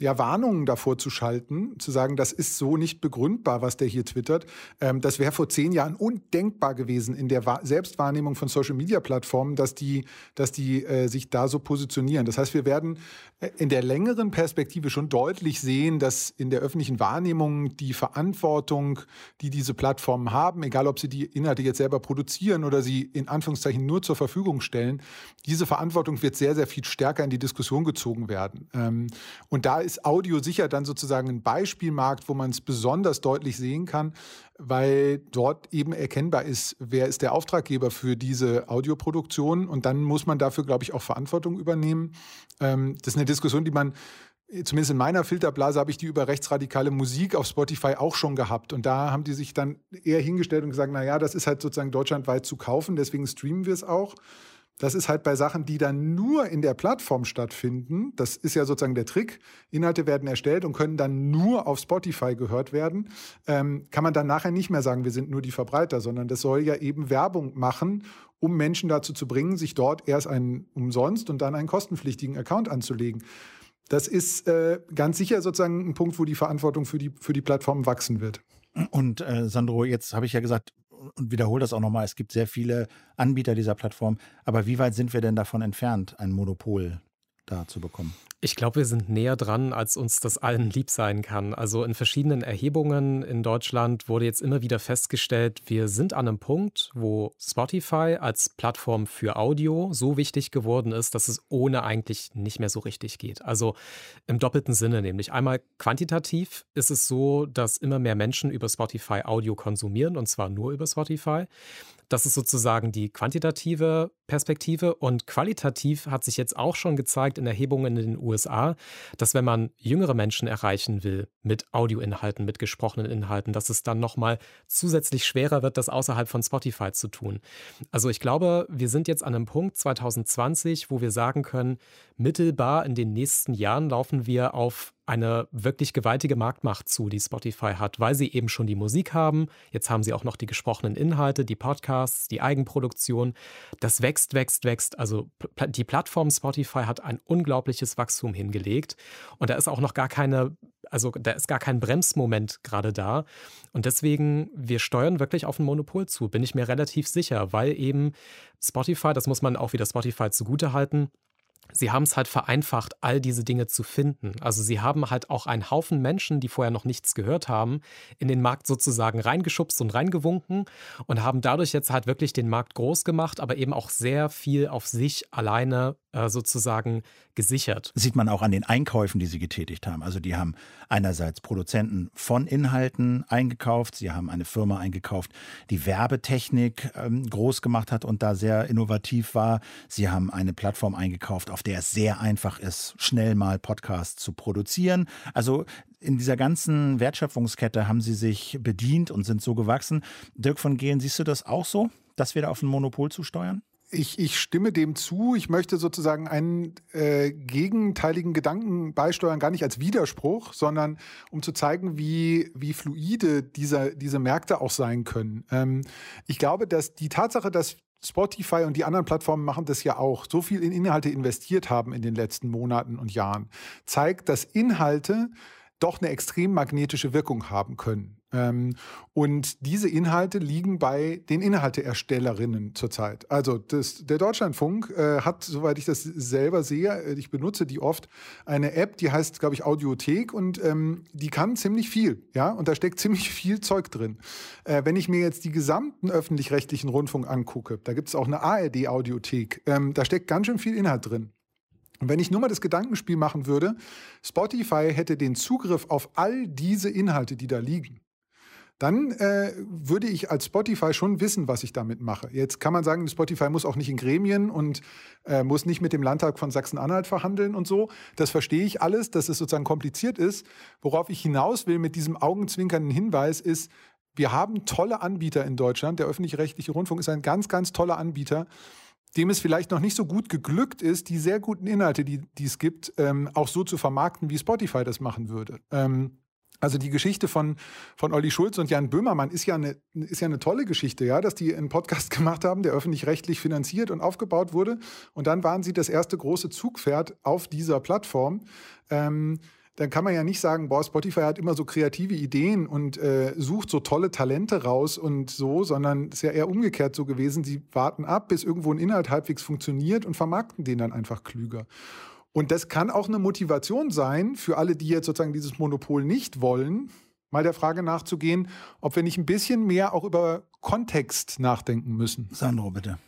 ja, Warnungen davor zu schalten, zu sagen, das ist so nicht begründbar, was der hier twittert. Ähm, das wäre vor zehn Jahren undenkbar gewesen in der Wa Selbstwahrnehmung von Social-Media-Plattformen, dass die, dass die äh, sich da so positionieren. Das heißt, wir werden äh, in der längeren Perspektive schon deutlich sehen, dass in der öffentlichen Wahrnehmung die Verantwortung, die diese Plattformen haben, egal ob sie die Inhalte jetzt selber produzieren oder sie in Anführungszeichen nur zur Verfügung stellen, diese Verantwortung wird sehr, sehr viel stärker in die Diskussion gezogen werden. Ähm, und da ist ist Audio sicher dann sozusagen ein Beispielmarkt, wo man es besonders deutlich sehen kann, weil dort eben erkennbar ist, wer ist der Auftraggeber für diese Audioproduktion. Und dann muss man dafür, glaube ich, auch Verantwortung übernehmen. Ähm, das ist eine Diskussion, die man zumindest in meiner Filterblase habe ich die über rechtsradikale Musik auf Spotify auch schon gehabt. Und da haben die sich dann eher hingestellt und gesagt, na ja, das ist halt sozusagen deutschlandweit zu kaufen, deswegen streamen wir es auch. Das ist halt bei Sachen, die dann nur in der Plattform stattfinden. Das ist ja sozusagen der Trick. Inhalte werden erstellt und können dann nur auf Spotify gehört werden. Ähm, kann man dann nachher nicht mehr sagen, wir sind nur die Verbreiter, sondern das soll ja eben Werbung machen, um Menschen dazu zu bringen, sich dort erst einen umsonst und dann einen kostenpflichtigen Account anzulegen. Das ist äh, ganz sicher sozusagen ein Punkt, wo die Verantwortung für die, für die Plattform wachsen wird. Und äh, Sandro, jetzt habe ich ja gesagt, und wiederhole das auch nochmal, es gibt sehr viele Anbieter dieser Plattform. Aber wie weit sind wir denn davon entfernt, ein Monopol da zu bekommen? Ich glaube, wir sind näher dran, als uns das allen lieb sein kann. Also in verschiedenen Erhebungen in Deutschland wurde jetzt immer wieder festgestellt, wir sind an einem Punkt, wo Spotify als Plattform für Audio so wichtig geworden ist, dass es ohne eigentlich nicht mehr so richtig geht. Also im doppelten Sinne nämlich. Einmal quantitativ ist es so, dass immer mehr Menschen über Spotify Audio konsumieren und zwar nur über Spotify. Das ist sozusagen die quantitative Perspektive. Und qualitativ hat sich jetzt auch schon gezeigt in Erhebungen in den USA, dass wenn man jüngere Menschen erreichen will mit Audioinhalten, mit gesprochenen Inhalten, dass es dann nochmal zusätzlich schwerer wird, das außerhalb von Spotify zu tun. Also ich glaube, wir sind jetzt an einem Punkt 2020, wo wir sagen können, mittelbar in den nächsten Jahren laufen wir auf eine wirklich gewaltige Marktmacht zu, die Spotify hat, weil sie eben schon die Musik haben. Jetzt haben sie auch noch die gesprochenen Inhalte, die Podcasts, die Eigenproduktion. Das wächst, wächst, wächst. Also die Plattform Spotify hat ein unglaubliches Wachstum hingelegt. Und da ist auch noch gar keine, also da ist gar kein Bremsmoment gerade da. Und deswegen, wir steuern wirklich auf ein Monopol zu, bin ich mir relativ sicher, weil eben Spotify, das muss man auch wieder Spotify zugutehalten, Sie haben es halt vereinfacht, all diese Dinge zu finden. Also sie haben halt auch einen Haufen Menschen, die vorher noch nichts gehört haben, in den Markt sozusagen reingeschubst und reingewunken und haben dadurch jetzt halt wirklich den Markt groß gemacht, aber eben auch sehr viel auf sich alleine äh, sozusagen gesichert. Sieht man auch an den Einkäufen, die sie getätigt haben. Also die haben einerseits Produzenten von Inhalten eingekauft, sie haben eine Firma eingekauft, die Werbetechnik ähm, groß gemacht hat und da sehr innovativ war. Sie haben eine Plattform eingekauft, auf der es sehr einfach ist, schnell mal Podcasts zu produzieren. Also in dieser ganzen Wertschöpfungskette haben sie sich bedient und sind so gewachsen. Dirk von Gehlen, siehst du das auch so, dass wir da auf ein Monopol zusteuern? Ich, ich stimme dem zu. Ich möchte sozusagen einen äh, gegenteiligen Gedanken beisteuern, gar nicht als Widerspruch, sondern um zu zeigen, wie, wie fluide dieser, diese Märkte auch sein können. Ähm, ich glaube, dass die Tatsache, dass Spotify und die anderen Plattformen machen das ja auch, so viel in Inhalte investiert haben in den letzten Monaten und Jahren, zeigt, dass Inhalte doch eine extrem magnetische Wirkung haben können. Ähm, und diese Inhalte liegen bei den Inhalteerstellerinnen zurzeit. Also das, der Deutschlandfunk äh, hat, soweit ich das selber sehe, äh, ich benutze die oft, eine App, die heißt, glaube ich, Audiothek und ähm, die kann ziemlich viel, ja, und da steckt ziemlich viel Zeug drin. Äh, wenn ich mir jetzt die gesamten öffentlich-rechtlichen Rundfunk angucke, da gibt es auch eine ARD-Audiothek, ähm, da steckt ganz schön viel Inhalt drin. Und wenn ich nur mal das Gedankenspiel machen würde, Spotify hätte den Zugriff auf all diese Inhalte, die da liegen dann äh, würde ich als Spotify schon wissen, was ich damit mache. Jetzt kann man sagen, Spotify muss auch nicht in Gremien und äh, muss nicht mit dem Landtag von Sachsen-Anhalt verhandeln und so. Das verstehe ich alles, dass es sozusagen kompliziert ist. Worauf ich hinaus will mit diesem augenzwinkernden Hinweis ist, wir haben tolle Anbieter in Deutschland. Der öffentlich-rechtliche Rundfunk ist ein ganz, ganz toller Anbieter dem es vielleicht noch nicht so gut geglückt ist, die sehr guten Inhalte, die, die es gibt, ähm, auch so zu vermarkten, wie Spotify das machen würde. Ähm, also die Geschichte von, von Olli Schulz und Jan Böhmermann ist ja, eine, ist ja eine tolle Geschichte, ja, dass die einen Podcast gemacht haben, der öffentlich-rechtlich finanziert und aufgebaut wurde. Und dann waren sie das erste große Zugpferd auf dieser Plattform. Ähm, dann kann man ja nicht sagen, boah, Spotify hat immer so kreative Ideen und äh, sucht so tolle Talente raus und so, sondern es ist ja eher umgekehrt so gewesen. Sie warten ab, bis irgendwo ein Inhalt halbwegs funktioniert und vermarkten den dann einfach klüger. Und das kann auch eine Motivation sein für alle, die jetzt sozusagen dieses Monopol nicht wollen, mal der Frage nachzugehen, ob wir nicht ein bisschen mehr auch über Kontext nachdenken müssen. Sandro, bitte.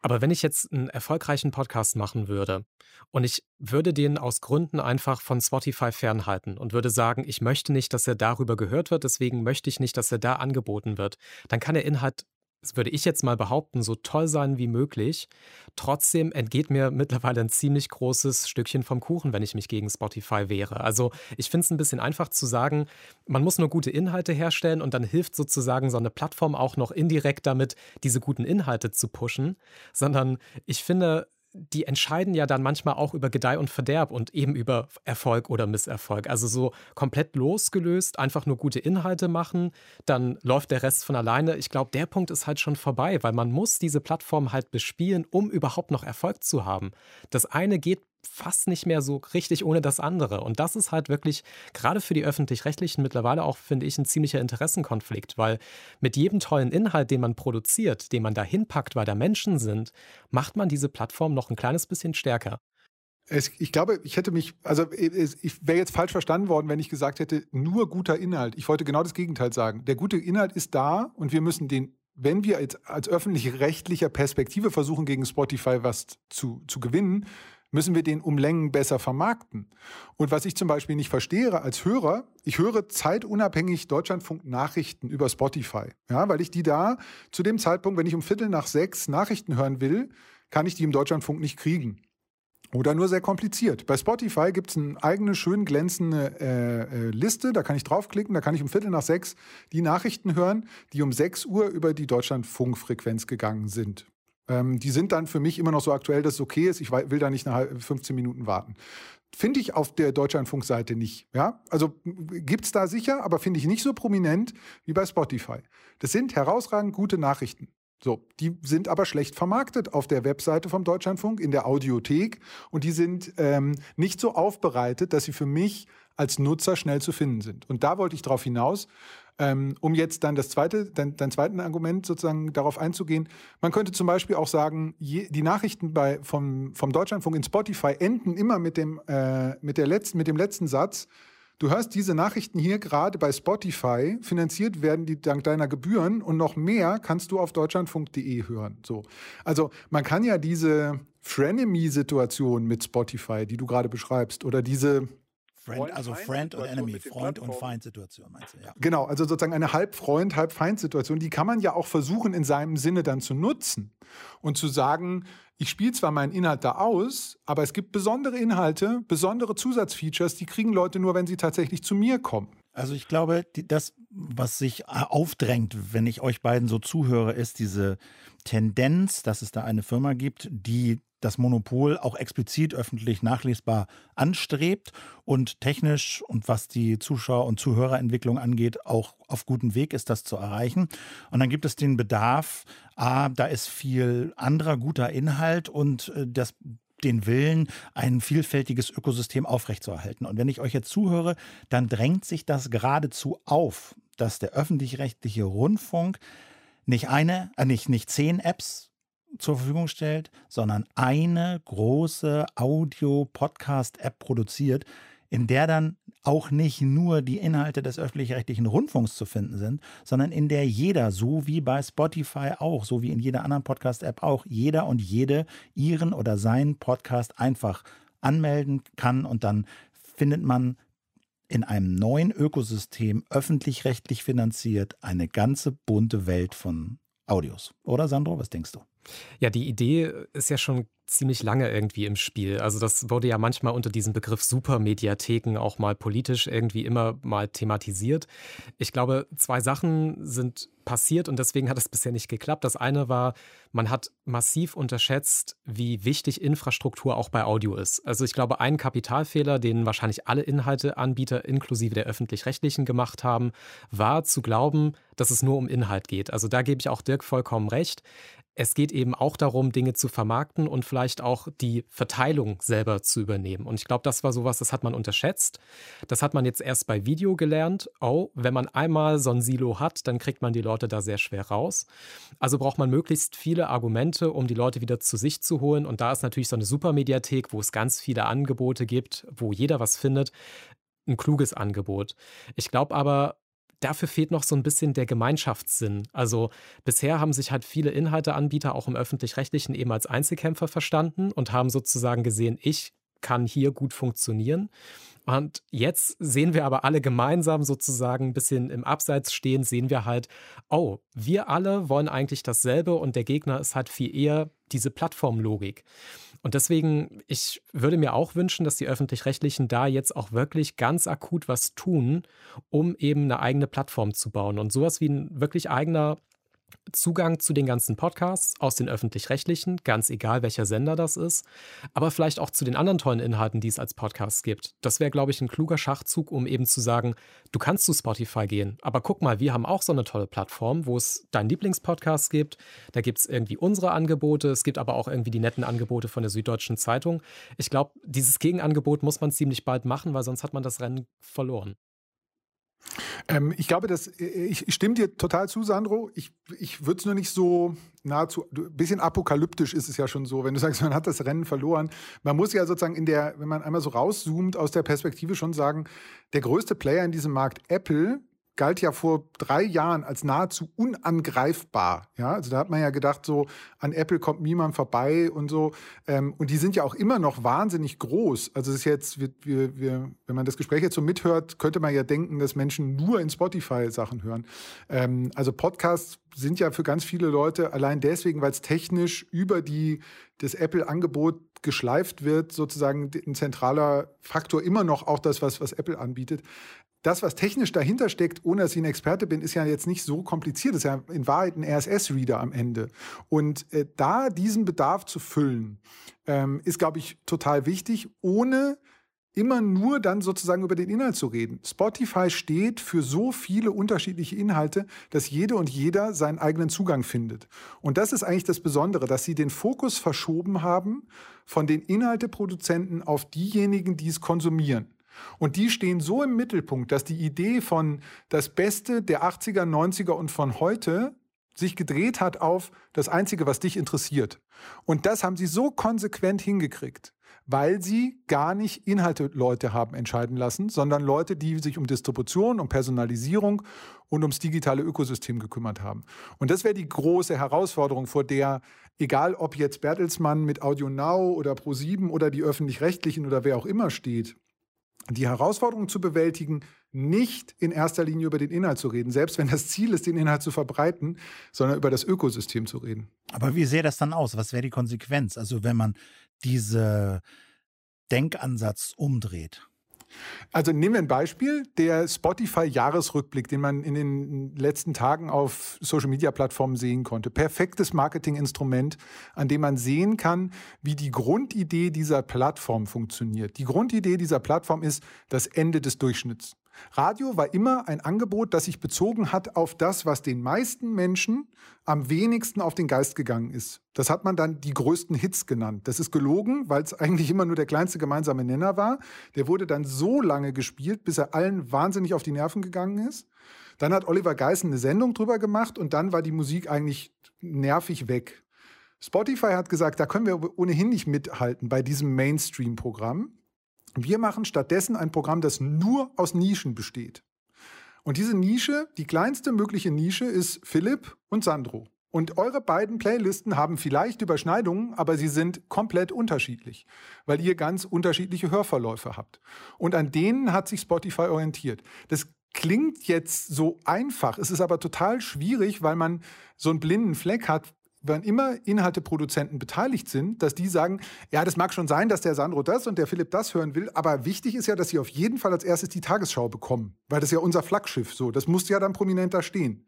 Aber wenn ich jetzt einen erfolgreichen Podcast machen würde und ich würde den aus Gründen einfach von Spotify fernhalten und würde sagen, ich möchte nicht, dass er darüber gehört wird, deswegen möchte ich nicht, dass er da angeboten wird, dann kann der Inhalt das würde ich jetzt mal behaupten, so toll sein wie möglich. Trotzdem entgeht mir mittlerweile ein ziemlich großes Stückchen vom Kuchen, wenn ich mich gegen Spotify wehre. Also ich finde es ein bisschen einfach zu sagen, man muss nur gute Inhalte herstellen und dann hilft sozusagen so eine Plattform auch noch indirekt damit, diese guten Inhalte zu pushen, sondern ich finde, die entscheiden ja dann manchmal auch über Gedeih und Verderb und eben über Erfolg oder Misserfolg. Also so komplett losgelöst, einfach nur gute Inhalte machen, dann läuft der Rest von alleine. Ich glaube, der Punkt ist halt schon vorbei, weil man muss diese Plattform halt bespielen, um überhaupt noch Erfolg zu haben. Das eine geht fast nicht mehr so richtig ohne das andere. Und das ist halt wirklich gerade für die öffentlich-rechtlichen mittlerweile auch, finde ich, ein ziemlicher Interessenkonflikt, weil mit jedem tollen Inhalt, den man produziert, den man da hinpackt, weil da Menschen sind, macht man diese Plattform noch ein kleines bisschen stärker. Es, ich glaube, ich hätte mich, also ich wäre jetzt falsch verstanden worden, wenn ich gesagt hätte, nur guter Inhalt. Ich wollte genau das Gegenteil sagen. Der gute Inhalt ist da und wir müssen den wenn wir als, als öffentlich-rechtlicher Perspektive versuchen, gegen Spotify was zu, zu gewinnen, müssen wir den um Längen besser vermarkten. Und was ich zum Beispiel nicht verstehe als Hörer, ich höre zeitunabhängig Deutschlandfunk Nachrichten über Spotify, ja, weil ich die da zu dem Zeitpunkt, wenn ich um Viertel nach sechs Nachrichten hören will, kann ich die im Deutschlandfunk nicht kriegen. Oder nur sehr kompliziert. Bei Spotify gibt es eine eigene, schön glänzende äh, äh, Liste. Da kann ich draufklicken, da kann ich um Viertel nach sechs die Nachrichten hören, die um sechs Uhr über die Deutschlandfunkfrequenz gegangen sind. Ähm, die sind dann für mich immer noch so aktuell, dass es okay ist. Ich will da nicht nach 15 Minuten warten. Finde ich auf der Deutschlandfunkseite nicht. Ja? Also es da sicher, aber finde ich nicht so prominent wie bei Spotify. Das sind herausragend gute Nachrichten. So, die sind aber schlecht vermarktet auf der Webseite vom Deutschlandfunk, in der Audiothek und die sind ähm, nicht so aufbereitet, dass sie für mich als Nutzer schnell zu finden sind. Und da wollte ich darauf hinaus. Ähm, um jetzt dann das zweite, dein, dein zweiten Argument sozusagen darauf einzugehen. Man könnte zum Beispiel auch sagen, je, die Nachrichten bei, vom, vom Deutschlandfunk in Spotify enden immer mit dem, äh, mit, der letzten, mit dem letzten Satz. Du hörst diese Nachrichten hier gerade bei Spotify, finanziert werden die dank deiner Gebühren und noch mehr kannst du auf deutschlandfunk.de hören. So. Also man kann ja diese Frenemy-Situation mit Spotify, die du gerade beschreibst, oder diese Friend, also Friend und Enemy, Freund und Feind-Situation meinst du, ja. Genau, also sozusagen eine halb Freund, halb Feind-Situation, die kann man ja auch versuchen, in seinem Sinne dann zu nutzen und zu sagen, ich spiele zwar meinen Inhalt da aus, aber es gibt besondere Inhalte, besondere Zusatzfeatures, die kriegen Leute nur, wenn sie tatsächlich zu mir kommen. Also ich glaube, das, was sich aufdrängt, wenn ich euch beiden so zuhöre, ist diese Tendenz, dass es da eine Firma gibt, die das Monopol auch explizit öffentlich nachlesbar anstrebt und technisch und was die Zuschauer- und Zuhörerentwicklung angeht, auch auf gutem Weg ist, das zu erreichen. Und dann gibt es den Bedarf, a, da ist viel anderer guter Inhalt und äh, das den Willen, ein vielfältiges Ökosystem aufrechtzuerhalten. Und wenn ich euch jetzt zuhöre, dann drängt sich das geradezu auf, dass der öffentlich-rechtliche Rundfunk nicht eine, äh nicht, nicht zehn Apps zur Verfügung stellt, sondern eine große Audio-Podcast-App produziert, in der dann auch nicht nur die Inhalte des öffentlich-rechtlichen Rundfunks zu finden sind, sondern in der jeder, so wie bei Spotify auch, so wie in jeder anderen Podcast-App auch, jeder und jede ihren oder seinen Podcast einfach anmelden kann und dann findet man in einem neuen Ökosystem, öffentlich-rechtlich finanziert, eine ganze bunte Welt von Audios. Oder Sandro, was denkst du? Ja, die Idee ist ja schon ziemlich lange irgendwie im Spiel. Also das wurde ja manchmal unter diesem Begriff Supermediatheken auch mal politisch irgendwie immer mal thematisiert. Ich glaube, zwei Sachen sind passiert und deswegen hat es bisher nicht geklappt. Das eine war, man hat massiv unterschätzt, wie wichtig Infrastruktur auch bei Audio ist. Also ich glaube, ein Kapitalfehler, den wahrscheinlich alle Inhalteanbieter inklusive der öffentlich-rechtlichen gemacht haben, war zu glauben, dass es nur um Inhalt geht. Also da gebe ich auch Dirk vollkommen recht. Es geht eben auch darum, Dinge zu vermarkten und vielleicht auch die Verteilung selber zu übernehmen. Und ich glaube, das war sowas, das hat man unterschätzt. Das hat man jetzt erst bei Video gelernt. Oh, wenn man einmal so ein Silo hat, dann kriegt man die Leute da sehr schwer raus. Also braucht man möglichst viele Argumente, um die Leute wieder zu sich zu holen. Und da ist natürlich so eine Supermediathek, wo es ganz viele Angebote gibt, wo jeder was findet, ein kluges Angebot. Ich glaube aber, dafür fehlt noch so ein bisschen der Gemeinschaftssinn. Also bisher haben sich halt viele Inhalteanbieter auch im öffentlich-rechtlichen eben als Einzelkämpfer verstanden und haben sozusagen gesehen, ich kann hier gut funktionieren. Und jetzt sehen wir aber alle gemeinsam sozusagen ein bisschen im Abseits stehen, sehen wir halt, oh, wir alle wollen eigentlich dasselbe und der Gegner ist halt viel eher diese Plattformlogik. Und deswegen, ich würde mir auch wünschen, dass die öffentlich-rechtlichen da jetzt auch wirklich ganz akut was tun, um eben eine eigene Plattform zu bauen. Und sowas wie ein wirklich eigener Zugang zu den ganzen Podcasts aus den öffentlich-rechtlichen, ganz egal welcher Sender das ist, aber vielleicht auch zu den anderen tollen Inhalten, die es als Podcasts gibt. Das wäre, glaube ich, ein kluger Schachzug, um eben zu sagen, du kannst zu Spotify gehen, aber guck mal, wir haben auch so eine tolle Plattform, wo es deinen Lieblingspodcast gibt. Da gibt es irgendwie unsere Angebote, es gibt aber auch irgendwie die netten Angebote von der Süddeutschen Zeitung. Ich glaube, dieses Gegenangebot muss man ziemlich bald machen, weil sonst hat man das Rennen verloren. Ähm, ich glaube, dass äh, ich, ich stimme dir total zu, Sandro. Ich, ich würde es nur nicht so nahezu, ein bisschen apokalyptisch ist es ja schon so, wenn du sagst, man hat das Rennen verloren. Man muss ja sozusagen in der, wenn man einmal so rauszoomt, aus der Perspektive schon sagen, der größte Player in diesem Markt, Apple, galt ja vor drei Jahren als nahezu unangreifbar. Ja, also da hat man ja gedacht, so an Apple kommt niemand vorbei und so. Ähm, und die sind ja auch immer noch wahnsinnig groß. Also es ist jetzt, wir, wir, wir, wenn man das Gespräch jetzt so mithört, könnte man ja denken, dass Menschen nur in Spotify Sachen hören. Ähm, also Podcasts sind ja für ganz viele Leute allein deswegen, weil es technisch über die das Apple-Angebot geschleift wird, sozusagen ein zentraler Faktor immer noch auch das, was, was Apple anbietet das, was technisch dahinter steckt, ohne dass ich ein Experte bin, ist ja jetzt nicht so kompliziert. Das ist ja in Wahrheit ein RSS-Reader am Ende. Und äh, da diesen Bedarf zu füllen, ähm, ist, glaube ich, total wichtig, ohne immer nur dann sozusagen über den Inhalt zu reden. Spotify steht für so viele unterschiedliche Inhalte, dass jede und jeder seinen eigenen Zugang findet. Und das ist eigentlich das Besondere, dass sie den Fokus verschoben haben von den Inhalteproduzenten auf diejenigen, die es konsumieren. Und die stehen so im Mittelpunkt, dass die Idee von das Beste der 80er, 90er und von heute sich gedreht hat auf das Einzige, was dich interessiert. Und das haben sie so konsequent hingekriegt, weil sie gar nicht Inhalte-Leute haben entscheiden lassen, sondern Leute, die sich um Distribution, um Personalisierung und ums digitale Ökosystem gekümmert haben. Und das wäre die große Herausforderung, vor der, egal ob jetzt Bertelsmann mit Audio Now oder Pro7 oder die öffentlich-rechtlichen oder wer auch immer steht, die Herausforderung zu bewältigen, nicht in erster Linie über den Inhalt zu reden, selbst wenn das Ziel ist, den Inhalt zu verbreiten, sondern über das Ökosystem zu reden. Aber wie sähe das dann aus? Was wäre die Konsequenz? Also wenn man diese Denkansatz umdreht? Also nehmen wir ein Beispiel, der Spotify-Jahresrückblick, den man in den letzten Tagen auf Social-Media-Plattformen sehen konnte. Perfektes Marketinginstrument, an dem man sehen kann, wie die Grundidee dieser Plattform funktioniert. Die Grundidee dieser Plattform ist das Ende des Durchschnitts. Radio war immer ein Angebot, das sich bezogen hat auf das, was den meisten Menschen am wenigsten auf den Geist gegangen ist. Das hat man dann die größten Hits genannt. Das ist gelogen, weil es eigentlich immer nur der kleinste gemeinsame Nenner war. Der wurde dann so lange gespielt, bis er allen wahnsinnig auf die Nerven gegangen ist. Dann hat Oliver Geissen eine Sendung drüber gemacht und dann war die Musik eigentlich nervig weg. Spotify hat gesagt, da können wir ohnehin nicht mithalten bei diesem Mainstream-Programm. Wir machen stattdessen ein Programm, das nur aus Nischen besteht. Und diese Nische, die kleinste mögliche Nische, ist Philipp und Sandro. Und eure beiden Playlisten haben vielleicht Überschneidungen, aber sie sind komplett unterschiedlich, weil ihr ganz unterschiedliche Hörverläufe habt. Und an denen hat sich Spotify orientiert. Das klingt jetzt so einfach, es ist aber total schwierig, weil man so einen blinden Fleck hat, wenn immer Inhalteproduzenten beteiligt sind, dass die sagen, ja, das mag schon sein, dass der Sandro das und der Philipp das hören will, aber wichtig ist ja, dass sie auf jeden Fall als erstes die Tagesschau bekommen, weil das ist ja unser Flaggschiff so, das muss ja dann prominent da stehen.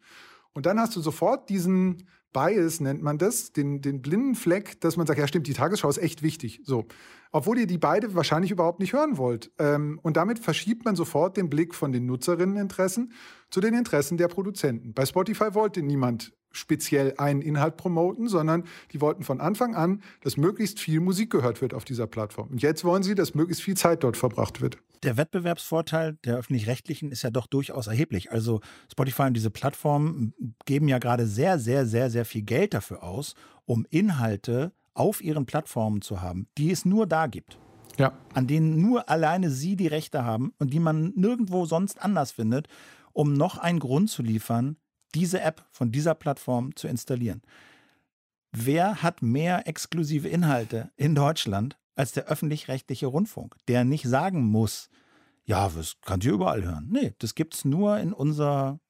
Und dann hast du sofort diesen Bias, nennt man das, den, den blinden Fleck, dass man sagt, ja stimmt, die Tagesschau ist echt wichtig. So. Obwohl ihr die beide wahrscheinlich überhaupt nicht hören wollt. Ähm, und damit verschiebt man sofort den Blick von den Nutzerinneninteressen zu den Interessen der Produzenten. Bei Spotify wollte niemand speziell einen Inhalt promoten, sondern die wollten von Anfang an, dass möglichst viel Musik gehört wird auf dieser Plattform. Und jetzt wollen sie, dass möglichst viel Zeit dort verbracht wird. Der Wettbewerbsvorteil der öffentlich-rechtlichen ist ja doch durchaus erheblich. Also Spotify und diese Plattformen geben ja gerade sehr, sehr, sehr, sehr viel Geld dafür aus, um Inhalte auf ihren Plattformen zu haben, die es nur da gibt. Ja. An denen nur alleine sie die Rechte haben und die man nirgendwo sonst anders findet, um noch einen Grund zu liefern, diese App von dieser Plattform zu installieren. Wer hat mehr exklusive Inhalte in Deutschland als der öffentlich-rechtliche Rundfunk, der nicht sagen muss, ja, das kannst du überall hören. Nee, das gibt es nur in unserer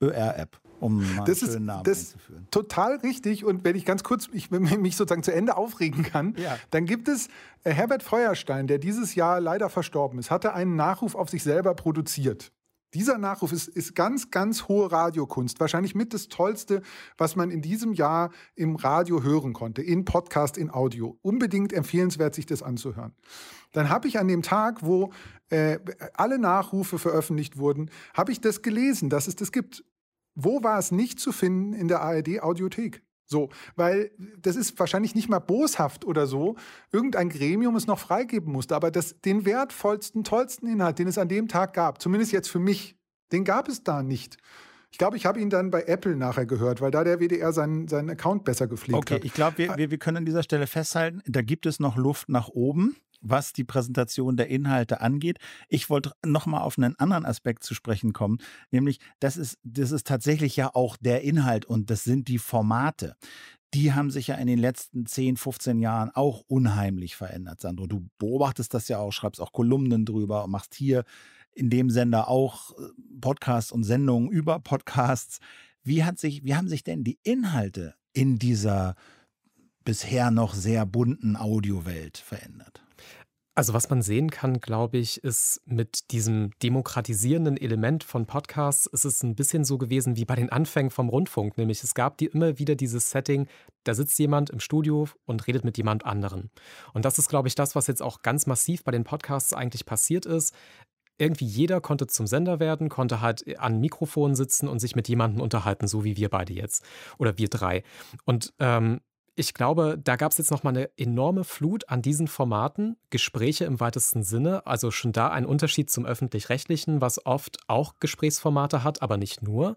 ÖR-App um mal das ist, Namen das einzuführen. Total richtig. Und wenn ich ganz kurz ich, mich sozusagen zu Ende aufregen kann, ja. dann gibt es äh, Herbert Feuerstein, der dieses Jahr leider verstorben ist, hatte einen Nachruf auf sich selber produziert. Dieser Nachruf ist, ist ganz, ganz hohe Radiokunst. Wahrscheinlich mit das Tollste, was man in diesem Jahr im Radio hören konnte, in Podcast, in Audio. Unbedingt empfehlenswert, sich das anzuhören. Dann habe ich an dem Tag, wo äh, alle Nachrufe veröffentlicht wurden, habe ich das gelesen, dass es das gibt. Wo war es nicht zu finden in der ARD Audiothek? So, weil das ist wahrscheinlich nicht mal boshaft oder so, irgendein Gremium es noch freigeben musste, aber das, den wertvollsten, tollsten Inhalt, den es an dem Tag gab, zumindest jetzt für mich, den gab es da nicht. Ich glaube, ich habe ihn dann bei Apple nachher gehört, weil da der WDR seinen, seinen Account besser gepflegt okay, hat. Okay, ich glaube, wir, wir, wir können an dieser Stelle festhalten, da gibt es noch Luft nach oben was die Präsentation der Inhalte angeht. Ich wollte nochmal auf einen anderen Aspekt zu sprechen kommen, nämlich das ist, das ist tatsächlich ja auch der Inhalt und das sind die Formate. Die haben sich ja in den letzten 10, 15 Jahren auch unheimlich verändert, Sandro. Du beobachtest das ja auch, schreibst auch Kolumnen drüber und machst hier in dem Sender auch äh, Podcasts und Sendungen über Podcasts. Wie, hat sich, wie haben sich denn die Inhalte in dieser bisher noch sehr bunten Audiowelt verändert? Also was man sehen kann, glaube ich, ist mit diesem demokratisierenden Element von Podcasts, ist es ein bisschen so gewesen wie bei den Anfängen vom Rundfunk. Nämlich es gab die immer wieder dieses Setting, da sitzt jemand im Studio und redet mit jemand anderen. Und das ist, glaube ich, das, was jetzt auch ganz massiv bei den Podcasts eigentlich passiert ist irgendwie jeder konnte zum Sender werden, konnte halt an Mikrofon sitzen und sich mit jemandem unterhalten, so wie wir beide jetzt oder wir drei. Und ähm, ich glaube, da gab es jetzt nochmal eine enorme Flut an diesen Formaten, Gespräche im weitesten Sinne. Also schon da ein Unterschied zum öffentlich-rechtlichen, was oft auch Gesprächsformate hat, aber nicht nur.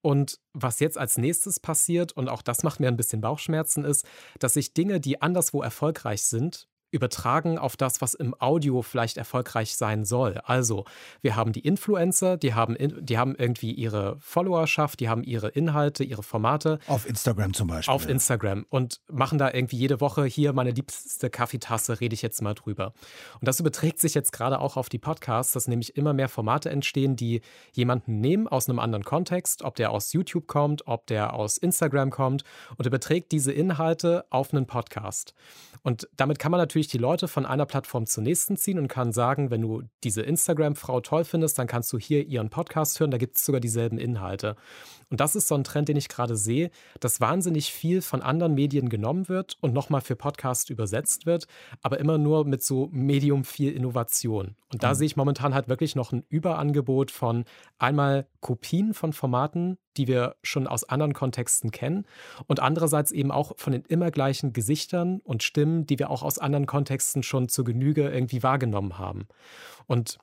Und was jetzt als nächstes passiert, und auch das macht mir ein bisschen Bauchschmerzen, ist, dass sich Dinge, die anderswo erfolgreich sind, übertragen auf das, was im Audio vielleicht erfolgreich sein soll. Also, wir haben die Influencer, die haben, die haben irgendwie ihre Followerschaft, die haben ihre Inhalte, ihre Formate. Auf Instagram zum Beispiel. Auf Instagram und machen da irgendwie jede Woche hier meine liebste Kaffeetasse, rede ich jetzt mal drüber. Und das überträgt sich jetzt gerade auch auf die Podcasts, dass nämlich immer mehr Formate entstehen, die jemanden nehmen aus einem anderen Kontext, ob der aus YouTube kommt, ob der aus Instagram kommt und überträgt diese Inhalte auf einen Podcast. Und damit kann man natürlich natürlich die Leute von einer Plattform zur nächsten ziehen und kann sagen, wenn du diese Instagram-Frau toll findest, dann kannst du hier ihren Podcast hören, da gibt es sogar dieselben Inhalte. Und das ist so ein Trend, den ich gerade sehe, dass wahnsinnig viel von anderen Medien genommen wird und nochmal für Podcast übersetzt wird, aber immer nur mit so medium viel Innovation. Und da mhm. sehe ich momentan halt wirklich noch ein Überangebot von einmal Kopien von Formaten, die wir schon aus anderen Kontexten kennen und andererseits eben auch von den immer gleichen Gesichtern und Stimmen, die wir auch aus anderen Kontexten schon zur Genüge irgendwie wahrgenommen haben. Und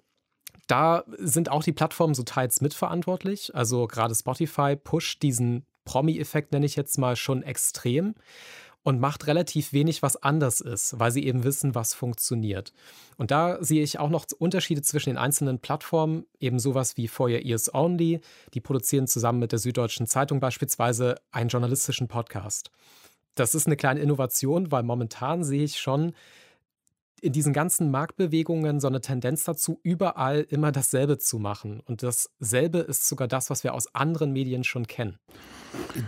da sind auch die Plattformen so teils mitverantwortlich. Also gerade Spotify pusht diesen Promi-Effekt, nenne ich jetzt mal, schon extrem. und macht relativ wenig, was anders ist, weil sie eben wissen, was funktioniert. Und da sehe ich auch noch Unterschiede zwischen den einzelnen Plattformen, eben sowas wie For Your Ears Only, die produzieren zusammen mit der Süddeutschen Zeitung beispielsweise einen journalistischen Podcast. Das ist eine kleine Innovation, weil momentan sehe ich schon, in diesen ganzen Marktbewegungen so eine Tendenz dazu, überall immer dasselbe zu machen. Und dasselbe ist sogar das, was wir aus anderen Medien schon kennen.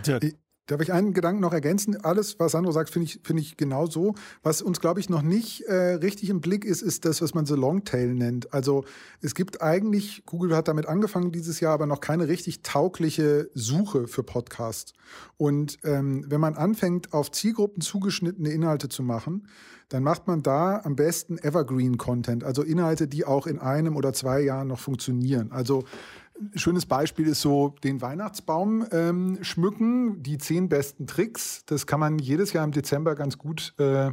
Dirk. Darf ich einen Gedanken noch ergänzen? Alles, was Sandro sagt, finde ich, find ich genau so. Was uns, glaube ich, noch nicht äh, richtig im Blick ist, ist das, was man so Longtail nennt. Also es gibt eigentlich, Google hat damit angefangen dieses Jahr, aber noch keine richtig taugliche Suche für Podcasts. Und ähm, wenn man anfängt, auf Zielgruppen zugeschnittene Inhalte zu machen, dann macht man da am besten Evergreen-Content, also Inhalte, die auch in einem oder zwei Jahren noch funktionieren. Also schönes Beispiel ist so den Weihnachtsbaum ähm, schmücken, die zehn besten Tricks. Das kann man jedes Jahr im Dezember ganz gut äh,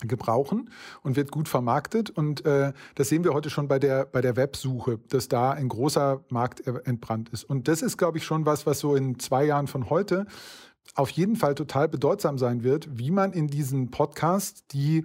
gebrauchen und wird gut vermarktet. Und äh, das sehen wir heute schon bei der, bei der Websuche, dass da ein großer Markt entbrannt ist. Und das ist, glaube ich, schon was, was so in zwei Jahren von heute auf jeden Fall total bedeutsam sein wird, wie man in diesen Podcasts, die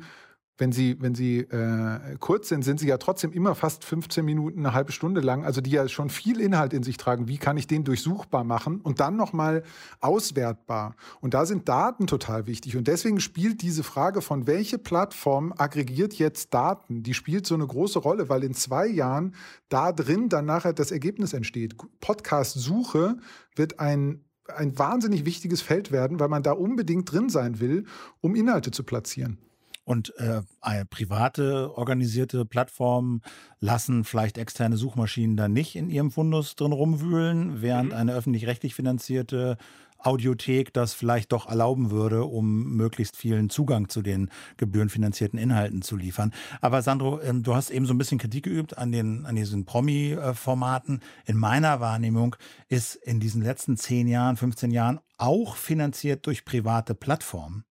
wenn sie, wenn sie äh, kurz sind, sind sie ja trotzdem immer fast 15 Minuten, eine halbe Stunde lang, also die ja schon viel Inhalt in sich tragen. Wie kann ich den durchsuchbar machen und dann nochmal auswertbar? Und da sind Daten total wichtig. Und deswegen spielt diese Frage von, welche Plattform aggregiert jetzt Daten, die spielt so eine große Rolle, weil in zwei Jahren da drin dann nachher das Ergebnis entsteht. Podcast-Suche wird ein ein wahnsinnig wichtiges Feld werden, weil man da unbedingt drin sein will, um Inhalte zu platzieren. Und äh, private organisierte Plattformen lassen vielleicht externe Suchmaschinen da nicht in ihrem Fundus drin rumwühlen, während mhm. eine öffentlich-rechtlich finanzierte Audiothek das vielleicht doch erlauben würde, um möglichst vielen Zugang zu den gebührenfinanzierten Inhalten zu liefern. Aber Sandro, ähm, du hast eben so ein bisschen Kritik geübt an, den, an diesen Promi-Formaten. In meiner Wahrnehmung ist in diesen letzten zehn Jahren, 15 Jahren auch finanziert durch private Plattformen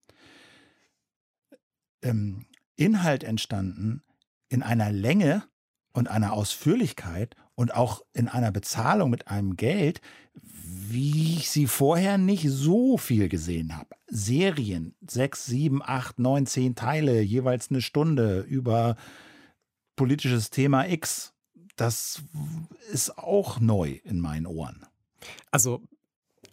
ähm, Inhalt entstanden in einer Länge und einer Ausführlichkeit und auch in einer Bezahlung mit einem Geld, wie ich sie vorher nicht so viel gesehen habe. Serien, sechs, sieben, acht, neun, zehn Teile, jeweils eine Stunde über politisches Thema X. Das ist auch neu in meinen Ohren. Also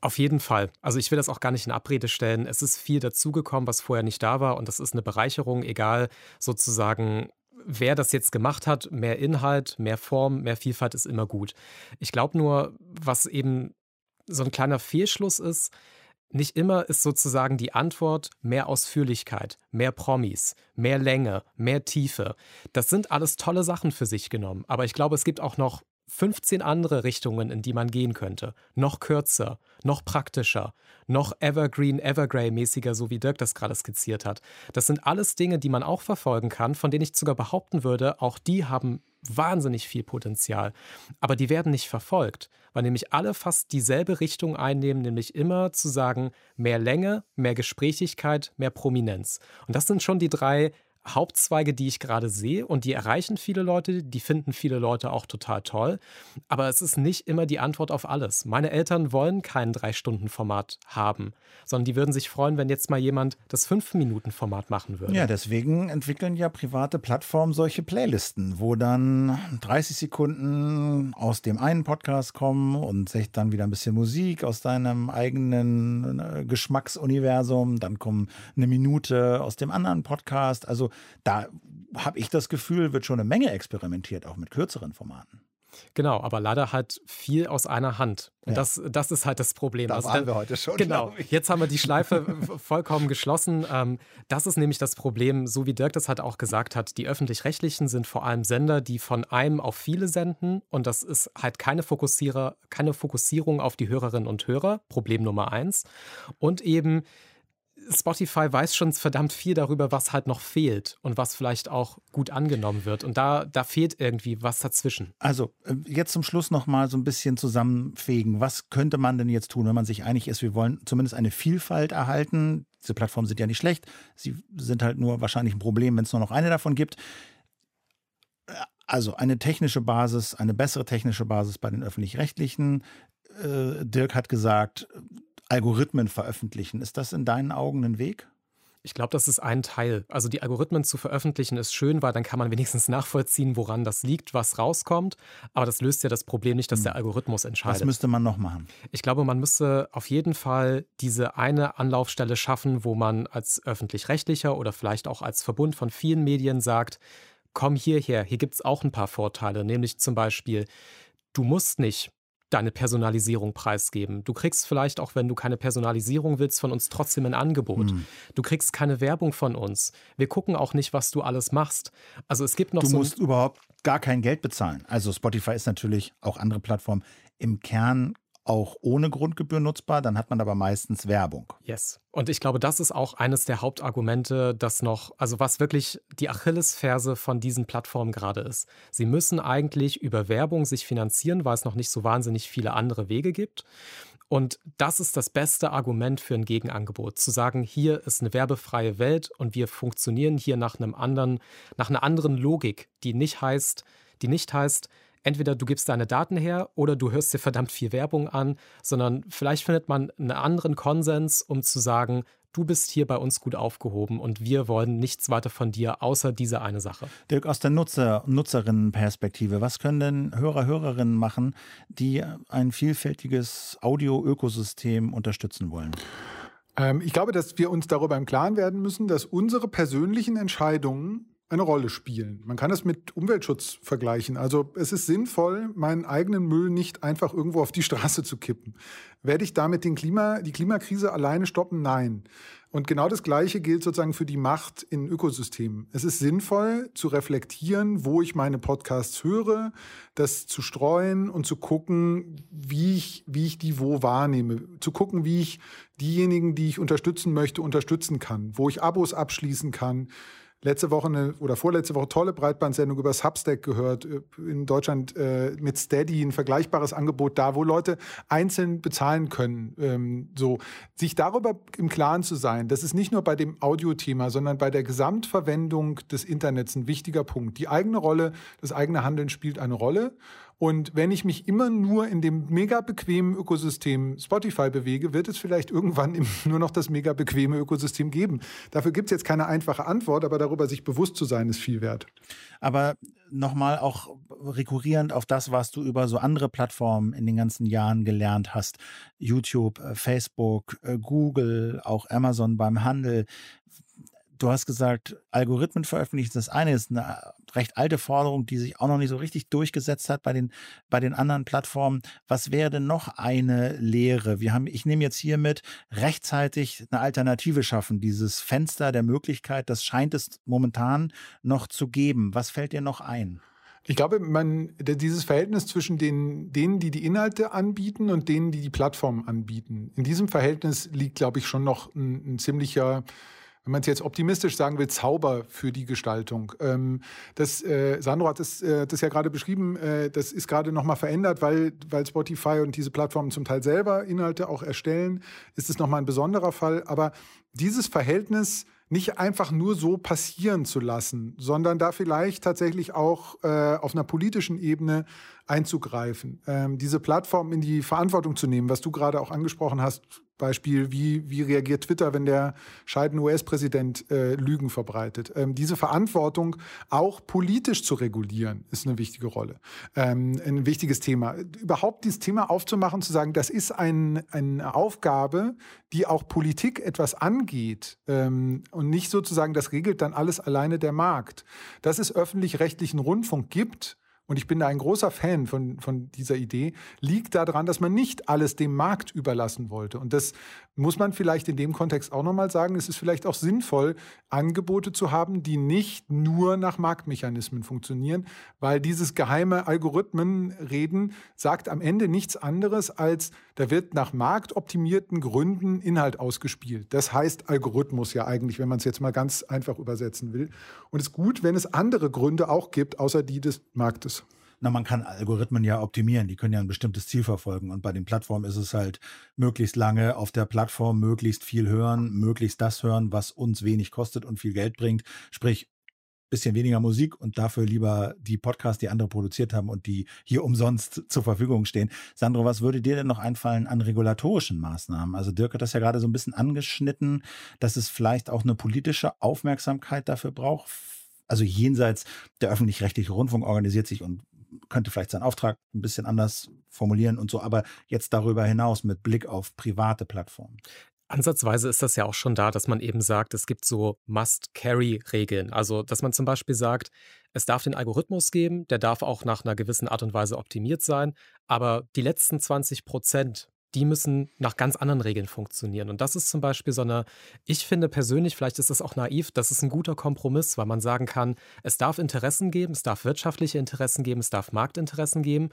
auf jeden Fall. Also ich will das auch gar nicht in Abrede stellen. Es ist viel dazugekommen, was vorher nicht da war und das ist eine Bereicherung, egal sozusagen, wer das jetzt gemacht hat. Mehr Inhalt, mehr Form, mehr Vielfalt ist immer gut. Ich glaube nur, was eben so ein kleiner Fehlschluss ist, nicht immer ist sozusagen die Antwort mehr Ausführlichkeit, mehr Promis, mehr Länge, mehr Tiefe. Das sind alles tolle Sachen für sich genommen. Aber ich glaube, es gibt auch noch 15 andere Richtungen, in die man gehen könnte. Noch kürzer, noch praktischer, noch Evergreen, Evergrey-mäßiger, so wie Dirk das gerade skizziert hat. Das sind alles Dinge, die man auch verfolgen kann, von denen ich sogar behaupten würde, auch die haben wahnsinnig viel Potenzial. Aber die werden nicht verfolgt, weil nämlich alle fast dieselbe Richtung einnehmen, nämlich immer zu sagen, mehr Länge, mehr Gesprächigkeit, mehr Prominenz. Und das sind schon die drei Hauptzweige, die ich gerade sehe und die erreichen viele Leute, die finden viele Leute auch total toll. Aber es ist nicht immer die Antwort auf alles. Meine Eltern wollen kein Drei-Stunden-Format haben, sondern die würden sich freuen, wenn jetzt mal jemand das Fünf-Minuten-Format machen würde. Ja, deswegen entwickeln ja private Plattformen solche Playlisten, wo dann 30 Sekunden aus dem einen Podcast kommen und dann wieder ein bisschen Musik aus deinem eigenen äh, Geschmacksuniversum, dann kommen eine Minute aus dem anderen Podcast. Also da habe ich das Gefühl, wird schon eine Menge experimentiert, auch mit kürzeren Formaten. Genau, aber leider halt viel aus einer Hand. Und ja. das, das ist halt das Problem. Da also waren dann, wir heute schon. Genau, jetzt haben wir die Schleife vollkommen geschlossen. Ähm, das ist nämlich das Problem, so wie Dirk das halt auch gesagt hat. Die öffentlich-rechtlichen sind vor allem Sender, die von einem auf viele senden. Und das ist halt keine, Fokussierer, keine Fokussierung auf die Hörerinnen und Hörer. Problem Nummer eins. Und eben Spotify weiß schon verdammt viel darüber, was halt noch fehlt und was vielleicht auch gut angenommen wird. Und da, da fehlt irgendwie was dazwischen. Also äh, jetzt zum Schluss noch mal so ein bisschen zusammenfegen. Was könnte man denn jetzt tun, wenn man sich einig ist, wir wollen zumindest eine Vielfalt erhalten? Diese Plattformen sind ja nicht schlecht. Sie sind halt nur wahrscheinlich ein Problem, wenn es nur noch eine davon gibt. Also eine technische Basis, eine bessere technische Basis bei den öffentlich-rechtlichen. Äh, Dirk hat gesagt, Algorithmen veröffentlichen. Ist das in deinen Augen ein Weg? Ich glaube, das ist ein Teil. Also die Algorithmen zu veröffentlichen ist schön, weil dann kann man wenigstens nachvollziehen, woran das liegt, was rauskommt. Aber das löst ja das Problem nicht, dass der hm. Algorithmus entscheidet. Was müsste man noch machen? Ich glaube, man müsste auf jeden Fall diese eine Anlaufstelle schaffen, wo man als öffentlich-rechtlicher oder vielleicht auch als Verbund von vielen Medien sagt, komm hierher, hier gibt es auch ein paar Vorteile, nämlich zum Beispiel, du musst nicht deine Personalisierung preisgeben. Du kriegst vielleicht auch, wenn du keine Personalisierung willst, von uns trotzdem ein Angebot. Hm. Du kriegst keine Werbung von uns. Wir gucken auch nicht, was du alles machst. Also es gibt noch du so. Du musst überhaupt gar kein Geld bezahlen. Also Spotify ist natürlich auch andere Plattformen im Kern auch ohne Grundgebühr nutzbar, dann hat man aber meistens Werbung. Yes. Und ich glaube, das ist auch eines der Hauptargumente, das noch, also was wirklich die Achillesferse von diesen Plattformen gerade ist. Sie müssen eigentlich über Werbung sich finanzieren, weil es noch nicht so wahnsinnig viele andere Wege gibt. Und das ist das beste Argument für ein Gegenangebot, zu sagen, hier ist eine werbefreie Welt und wir funktionieren hier nach einem anderen, nach einer anderen Logik, die nicht heißt, die nicht heißt, entweder du gibst deine Daten her oder du hörst dir verdammt viel Werbung an, sondern vielleicht findet man einen anderen Konsens, um zu sagen, du bist hier bei uns gut aufgehoben und wir wollen nichts weiter von dir, außer diese eine Sache. Dirk, aus der Nutzer- Nutzerinnenperspektive, was können denn Hörer, Hörerinnen machen, die ein vielfältiges Audio-Ökosystem unterstützen wollen? Ähm, ich glaube, dass wir uns darüber im Klaren werden müssen, dass unsere persönlichen Entscheidungen eine Rolle spielen. Man kann es mit Umweltschutz vergleichen. Also es ist sinnvoll, meinen eigenen Müll nicht einfach irgendwo auf die Straße zu kippen. Werde ich damit den Klima, die Klimakrise alleine stoppen? Nein. Und genau das Gleiche gilt sozusagen für die Macht in Ökosystemen. Es ist sinnvoll zu reflektieren, wo ich meine Podcasts höre, das zu streuen und zu gucken, wie ich, wie ich die wo wahrnehme. Zu gucken, wie ich diejenigen, die ich unterstützen möchte, unterstützen kann, wo ich Abos abschließen kann letzte Woche eine, oder vorletzte Woche tolle Breitbandsendung über Substack gehört. Äh, in Deutschland äh, mit Steady ein vergleichbares Angebot da, wo Leute einzeln bezahlen können. Ähm, so sich darüber im Klaren zu sein, das ist nicht nur bei dem Audiothema, sondern bei der Gesamtverwendung des Internets ein wichtiger Punkt. Die eigene Rolle, das eigene Handeln spielt eine Rolle. Und wenn ich mich immer nur in dem mega bequemen Ökosystem Spotify bewege, wird es vielleicht irgendwann nur noch das mega bequeme Ökosystem geben. Dafür gibt es jetzt keine einfache Antwort, aber darüber sich bewusst zu sein, ist viel wert. Aber nochmal auch rekurrierend auf das, was du über so andere Plattformen in den ganzen Jahren gelernt hast. YouTube, äh, Facebook, äh, Google, auch Amazon beim Handel du hast gesagt, Algorithmen veröffentlichen. Das eine ist eine recht alte Forderung, die sich auch noch nicht so richtig durchgesetzt hat bei den, bei den anderen Plattformen. Was wäre denn noch eine Lehre? Wir haben, ich nehme jetzt hier mit, rechtzeitig eine Alternative schaffen. Dieses Fenster der Möglichkeit, das scheint es momentan noch zu geben. Was fällt dir noch ein? Ich glaube, man, dieses Verhältnis zwischen den, denen, die die Inhalte anbieten und denen, die die Plattformen anbieten, in diesem Verhältnis liegt, glaube ich, schon noch ein, ein ziemlicher wenn man es jetzt optimistisch sagen will, Zauber für die Gestaltung. Ähm, das, äh, Sandro hat das, äh, das ja gerade beschrieben, äh, das ist gerade nochmal verändert, weil, weil Spotify und diese Plattformen zum Teil selber Inhalte auch erstellen, ist es nochmal ein besonderer Fall. Aber dieses Verhältnis nicht einfach nur so passieren zu lassen, sondern da vielleicht tatsächlich auch äh, auf einer politischen Ebene einzugreifen, ähm, diese Plattform in die Verantwortung zu nehmen, was du gerade auch angesprochen hast, Beispiel, wie, wie reagiert Twitter, wenn der scheidende US-Präsident äh, Lügen verbreitet? Ähm, diese Verantwortung auch politisch zu regulieren, ist eine wichtige Rolle, ähm, ein wichtiges Thema. Überhaupt dieses Thema aufzumachen, zu sagen, das ist ein, eine Aufgabe, die auch Politik etwas angeht ähm, und nicht sozusagen, das regelt dann alles alleine der Markt. Dass es öffentlich-rechtlichen Rundfunk gibt, und ich bin da ein großer Fan von, von dieser Idee, liegt daran, dass man nicht alles dem Markt überlassen wollte. Und das muss man vielleicht in dem Kontext auch nochmal sagen. Es ist vielleicht auch sinnvoll, Angebote zu haben, die nicht nur nach Marktmechanismen funktionieren, weil dieses geheime Algorithmenreden sagt am Ende nichts anderes als, da wird nach marktoptimierten Gründen Inhalt ausgespielt. Das heißt Algorithmus ja eigentlich, wenn man es jetzt mal ganz einfach übersetzen will. Und es ist gut, wenn es andere Gründe auch gibt, außer die des Marktes. Na, man kann Algorithmen ja optimieren, die können ja ein bestimmtes Ziel verfolgen. Und bei den Plattformen ist es halt möglichst lange auf der Plattform, möglichst viel hören, möglichst das hören, was uns wenig kostet und viel Geld bringt. Sprich, bisschen weniger Musik und dafür lieber die Podcasts, die andere produziert haben und die hier umsonst zur Verfügung stehen. Sandro, was würde dir denn noch einfallen an regulatorischen Maßnahmen? Also Dirk hat das ja gerade so ein bisschen angeschnitten, dass es vielleicht auch eine politische Aufmerksamkeit dafür braucht. Also jenseits der öffentlich-rechtliche Rundfunk organisiert sich und könnte vielleicht seinen Auftrag ein bisschen anders formulieren und so, aber jetzt darüber hinaus mit Blick auf private Plattformen. Ansatzweise ist das ja auch schon da, dass man eben sagt, es gibt so Must-Carry-Regeln. Also, dass man zum Beispiel sagt, es darf den Algorithmus geben, der darf auch nach einer gewissen Art und Weise optimiert sein, aber die letzten 20 Prozent die müssen nach ganz anderen Regeln funktionieren. Und das ist zum Beispiel so eine, ich finde persönlich, vielleicht ist das auch naiv, das ist ein guter Kompromiss, weil man sagen kann, es darf Interessen geben, es darf wirtschaftliche Interessen geben, es darf Marktinteressen geben,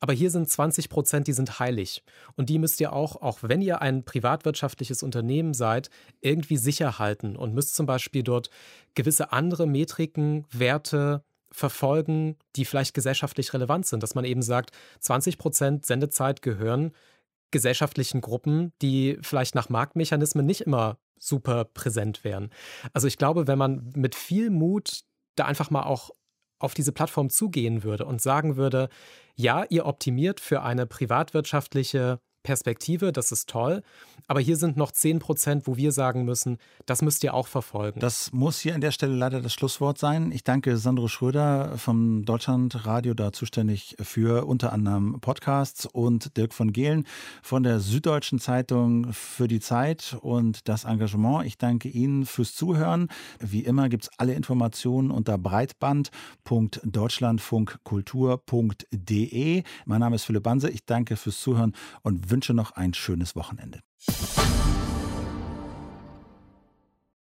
aber hier sind 20 Prozent, die sind heilig. Und die müsst ihr auch, auch wenn ihr ein privatwirtschaftliches Unternehmen seid, irgendwie sicher halten und müsst zum Beispiel dort gewisse andere Metriken, Werte, verfolgen, die vielleicht gesellschaftlich relevant sind, dass man eben sagt, 20 Prozent Sendezeit gehören gesellschaftlichen Gruppen, die vielleicht nach Marktmechanismen nicht immer super präsent wären. Also ich glaube, wenn man mit viel Mut da einfach mal auch auf diese Plattform zugehen würde und sagen würde, ja, ihr optimiert für eine privatwirtschaftliche Perspektive, das ist toll. Aber hier sind noch 10 Prozent, wo wir sagen müssen, das müsst ihr auch verfolgen. Das muss hier an der Stelle leider das Schlusswort sein. Ich danke Sandro Schröder vom Deutschlandradio, da zuständig für unter anderem Podcasts und Dirk von Gehlen von der Süddeutschen Zeitung für die Zeit und das Engagement. Ich danke Ihnen fürs Zuhören. Wie immer gibt es alle Informationen unter breitband.deutschlandfunkkultur.de. Mein Name ist Philipp Banse. Ich danke fürs Zuhören und wünsche noch ein schönes Wochenende.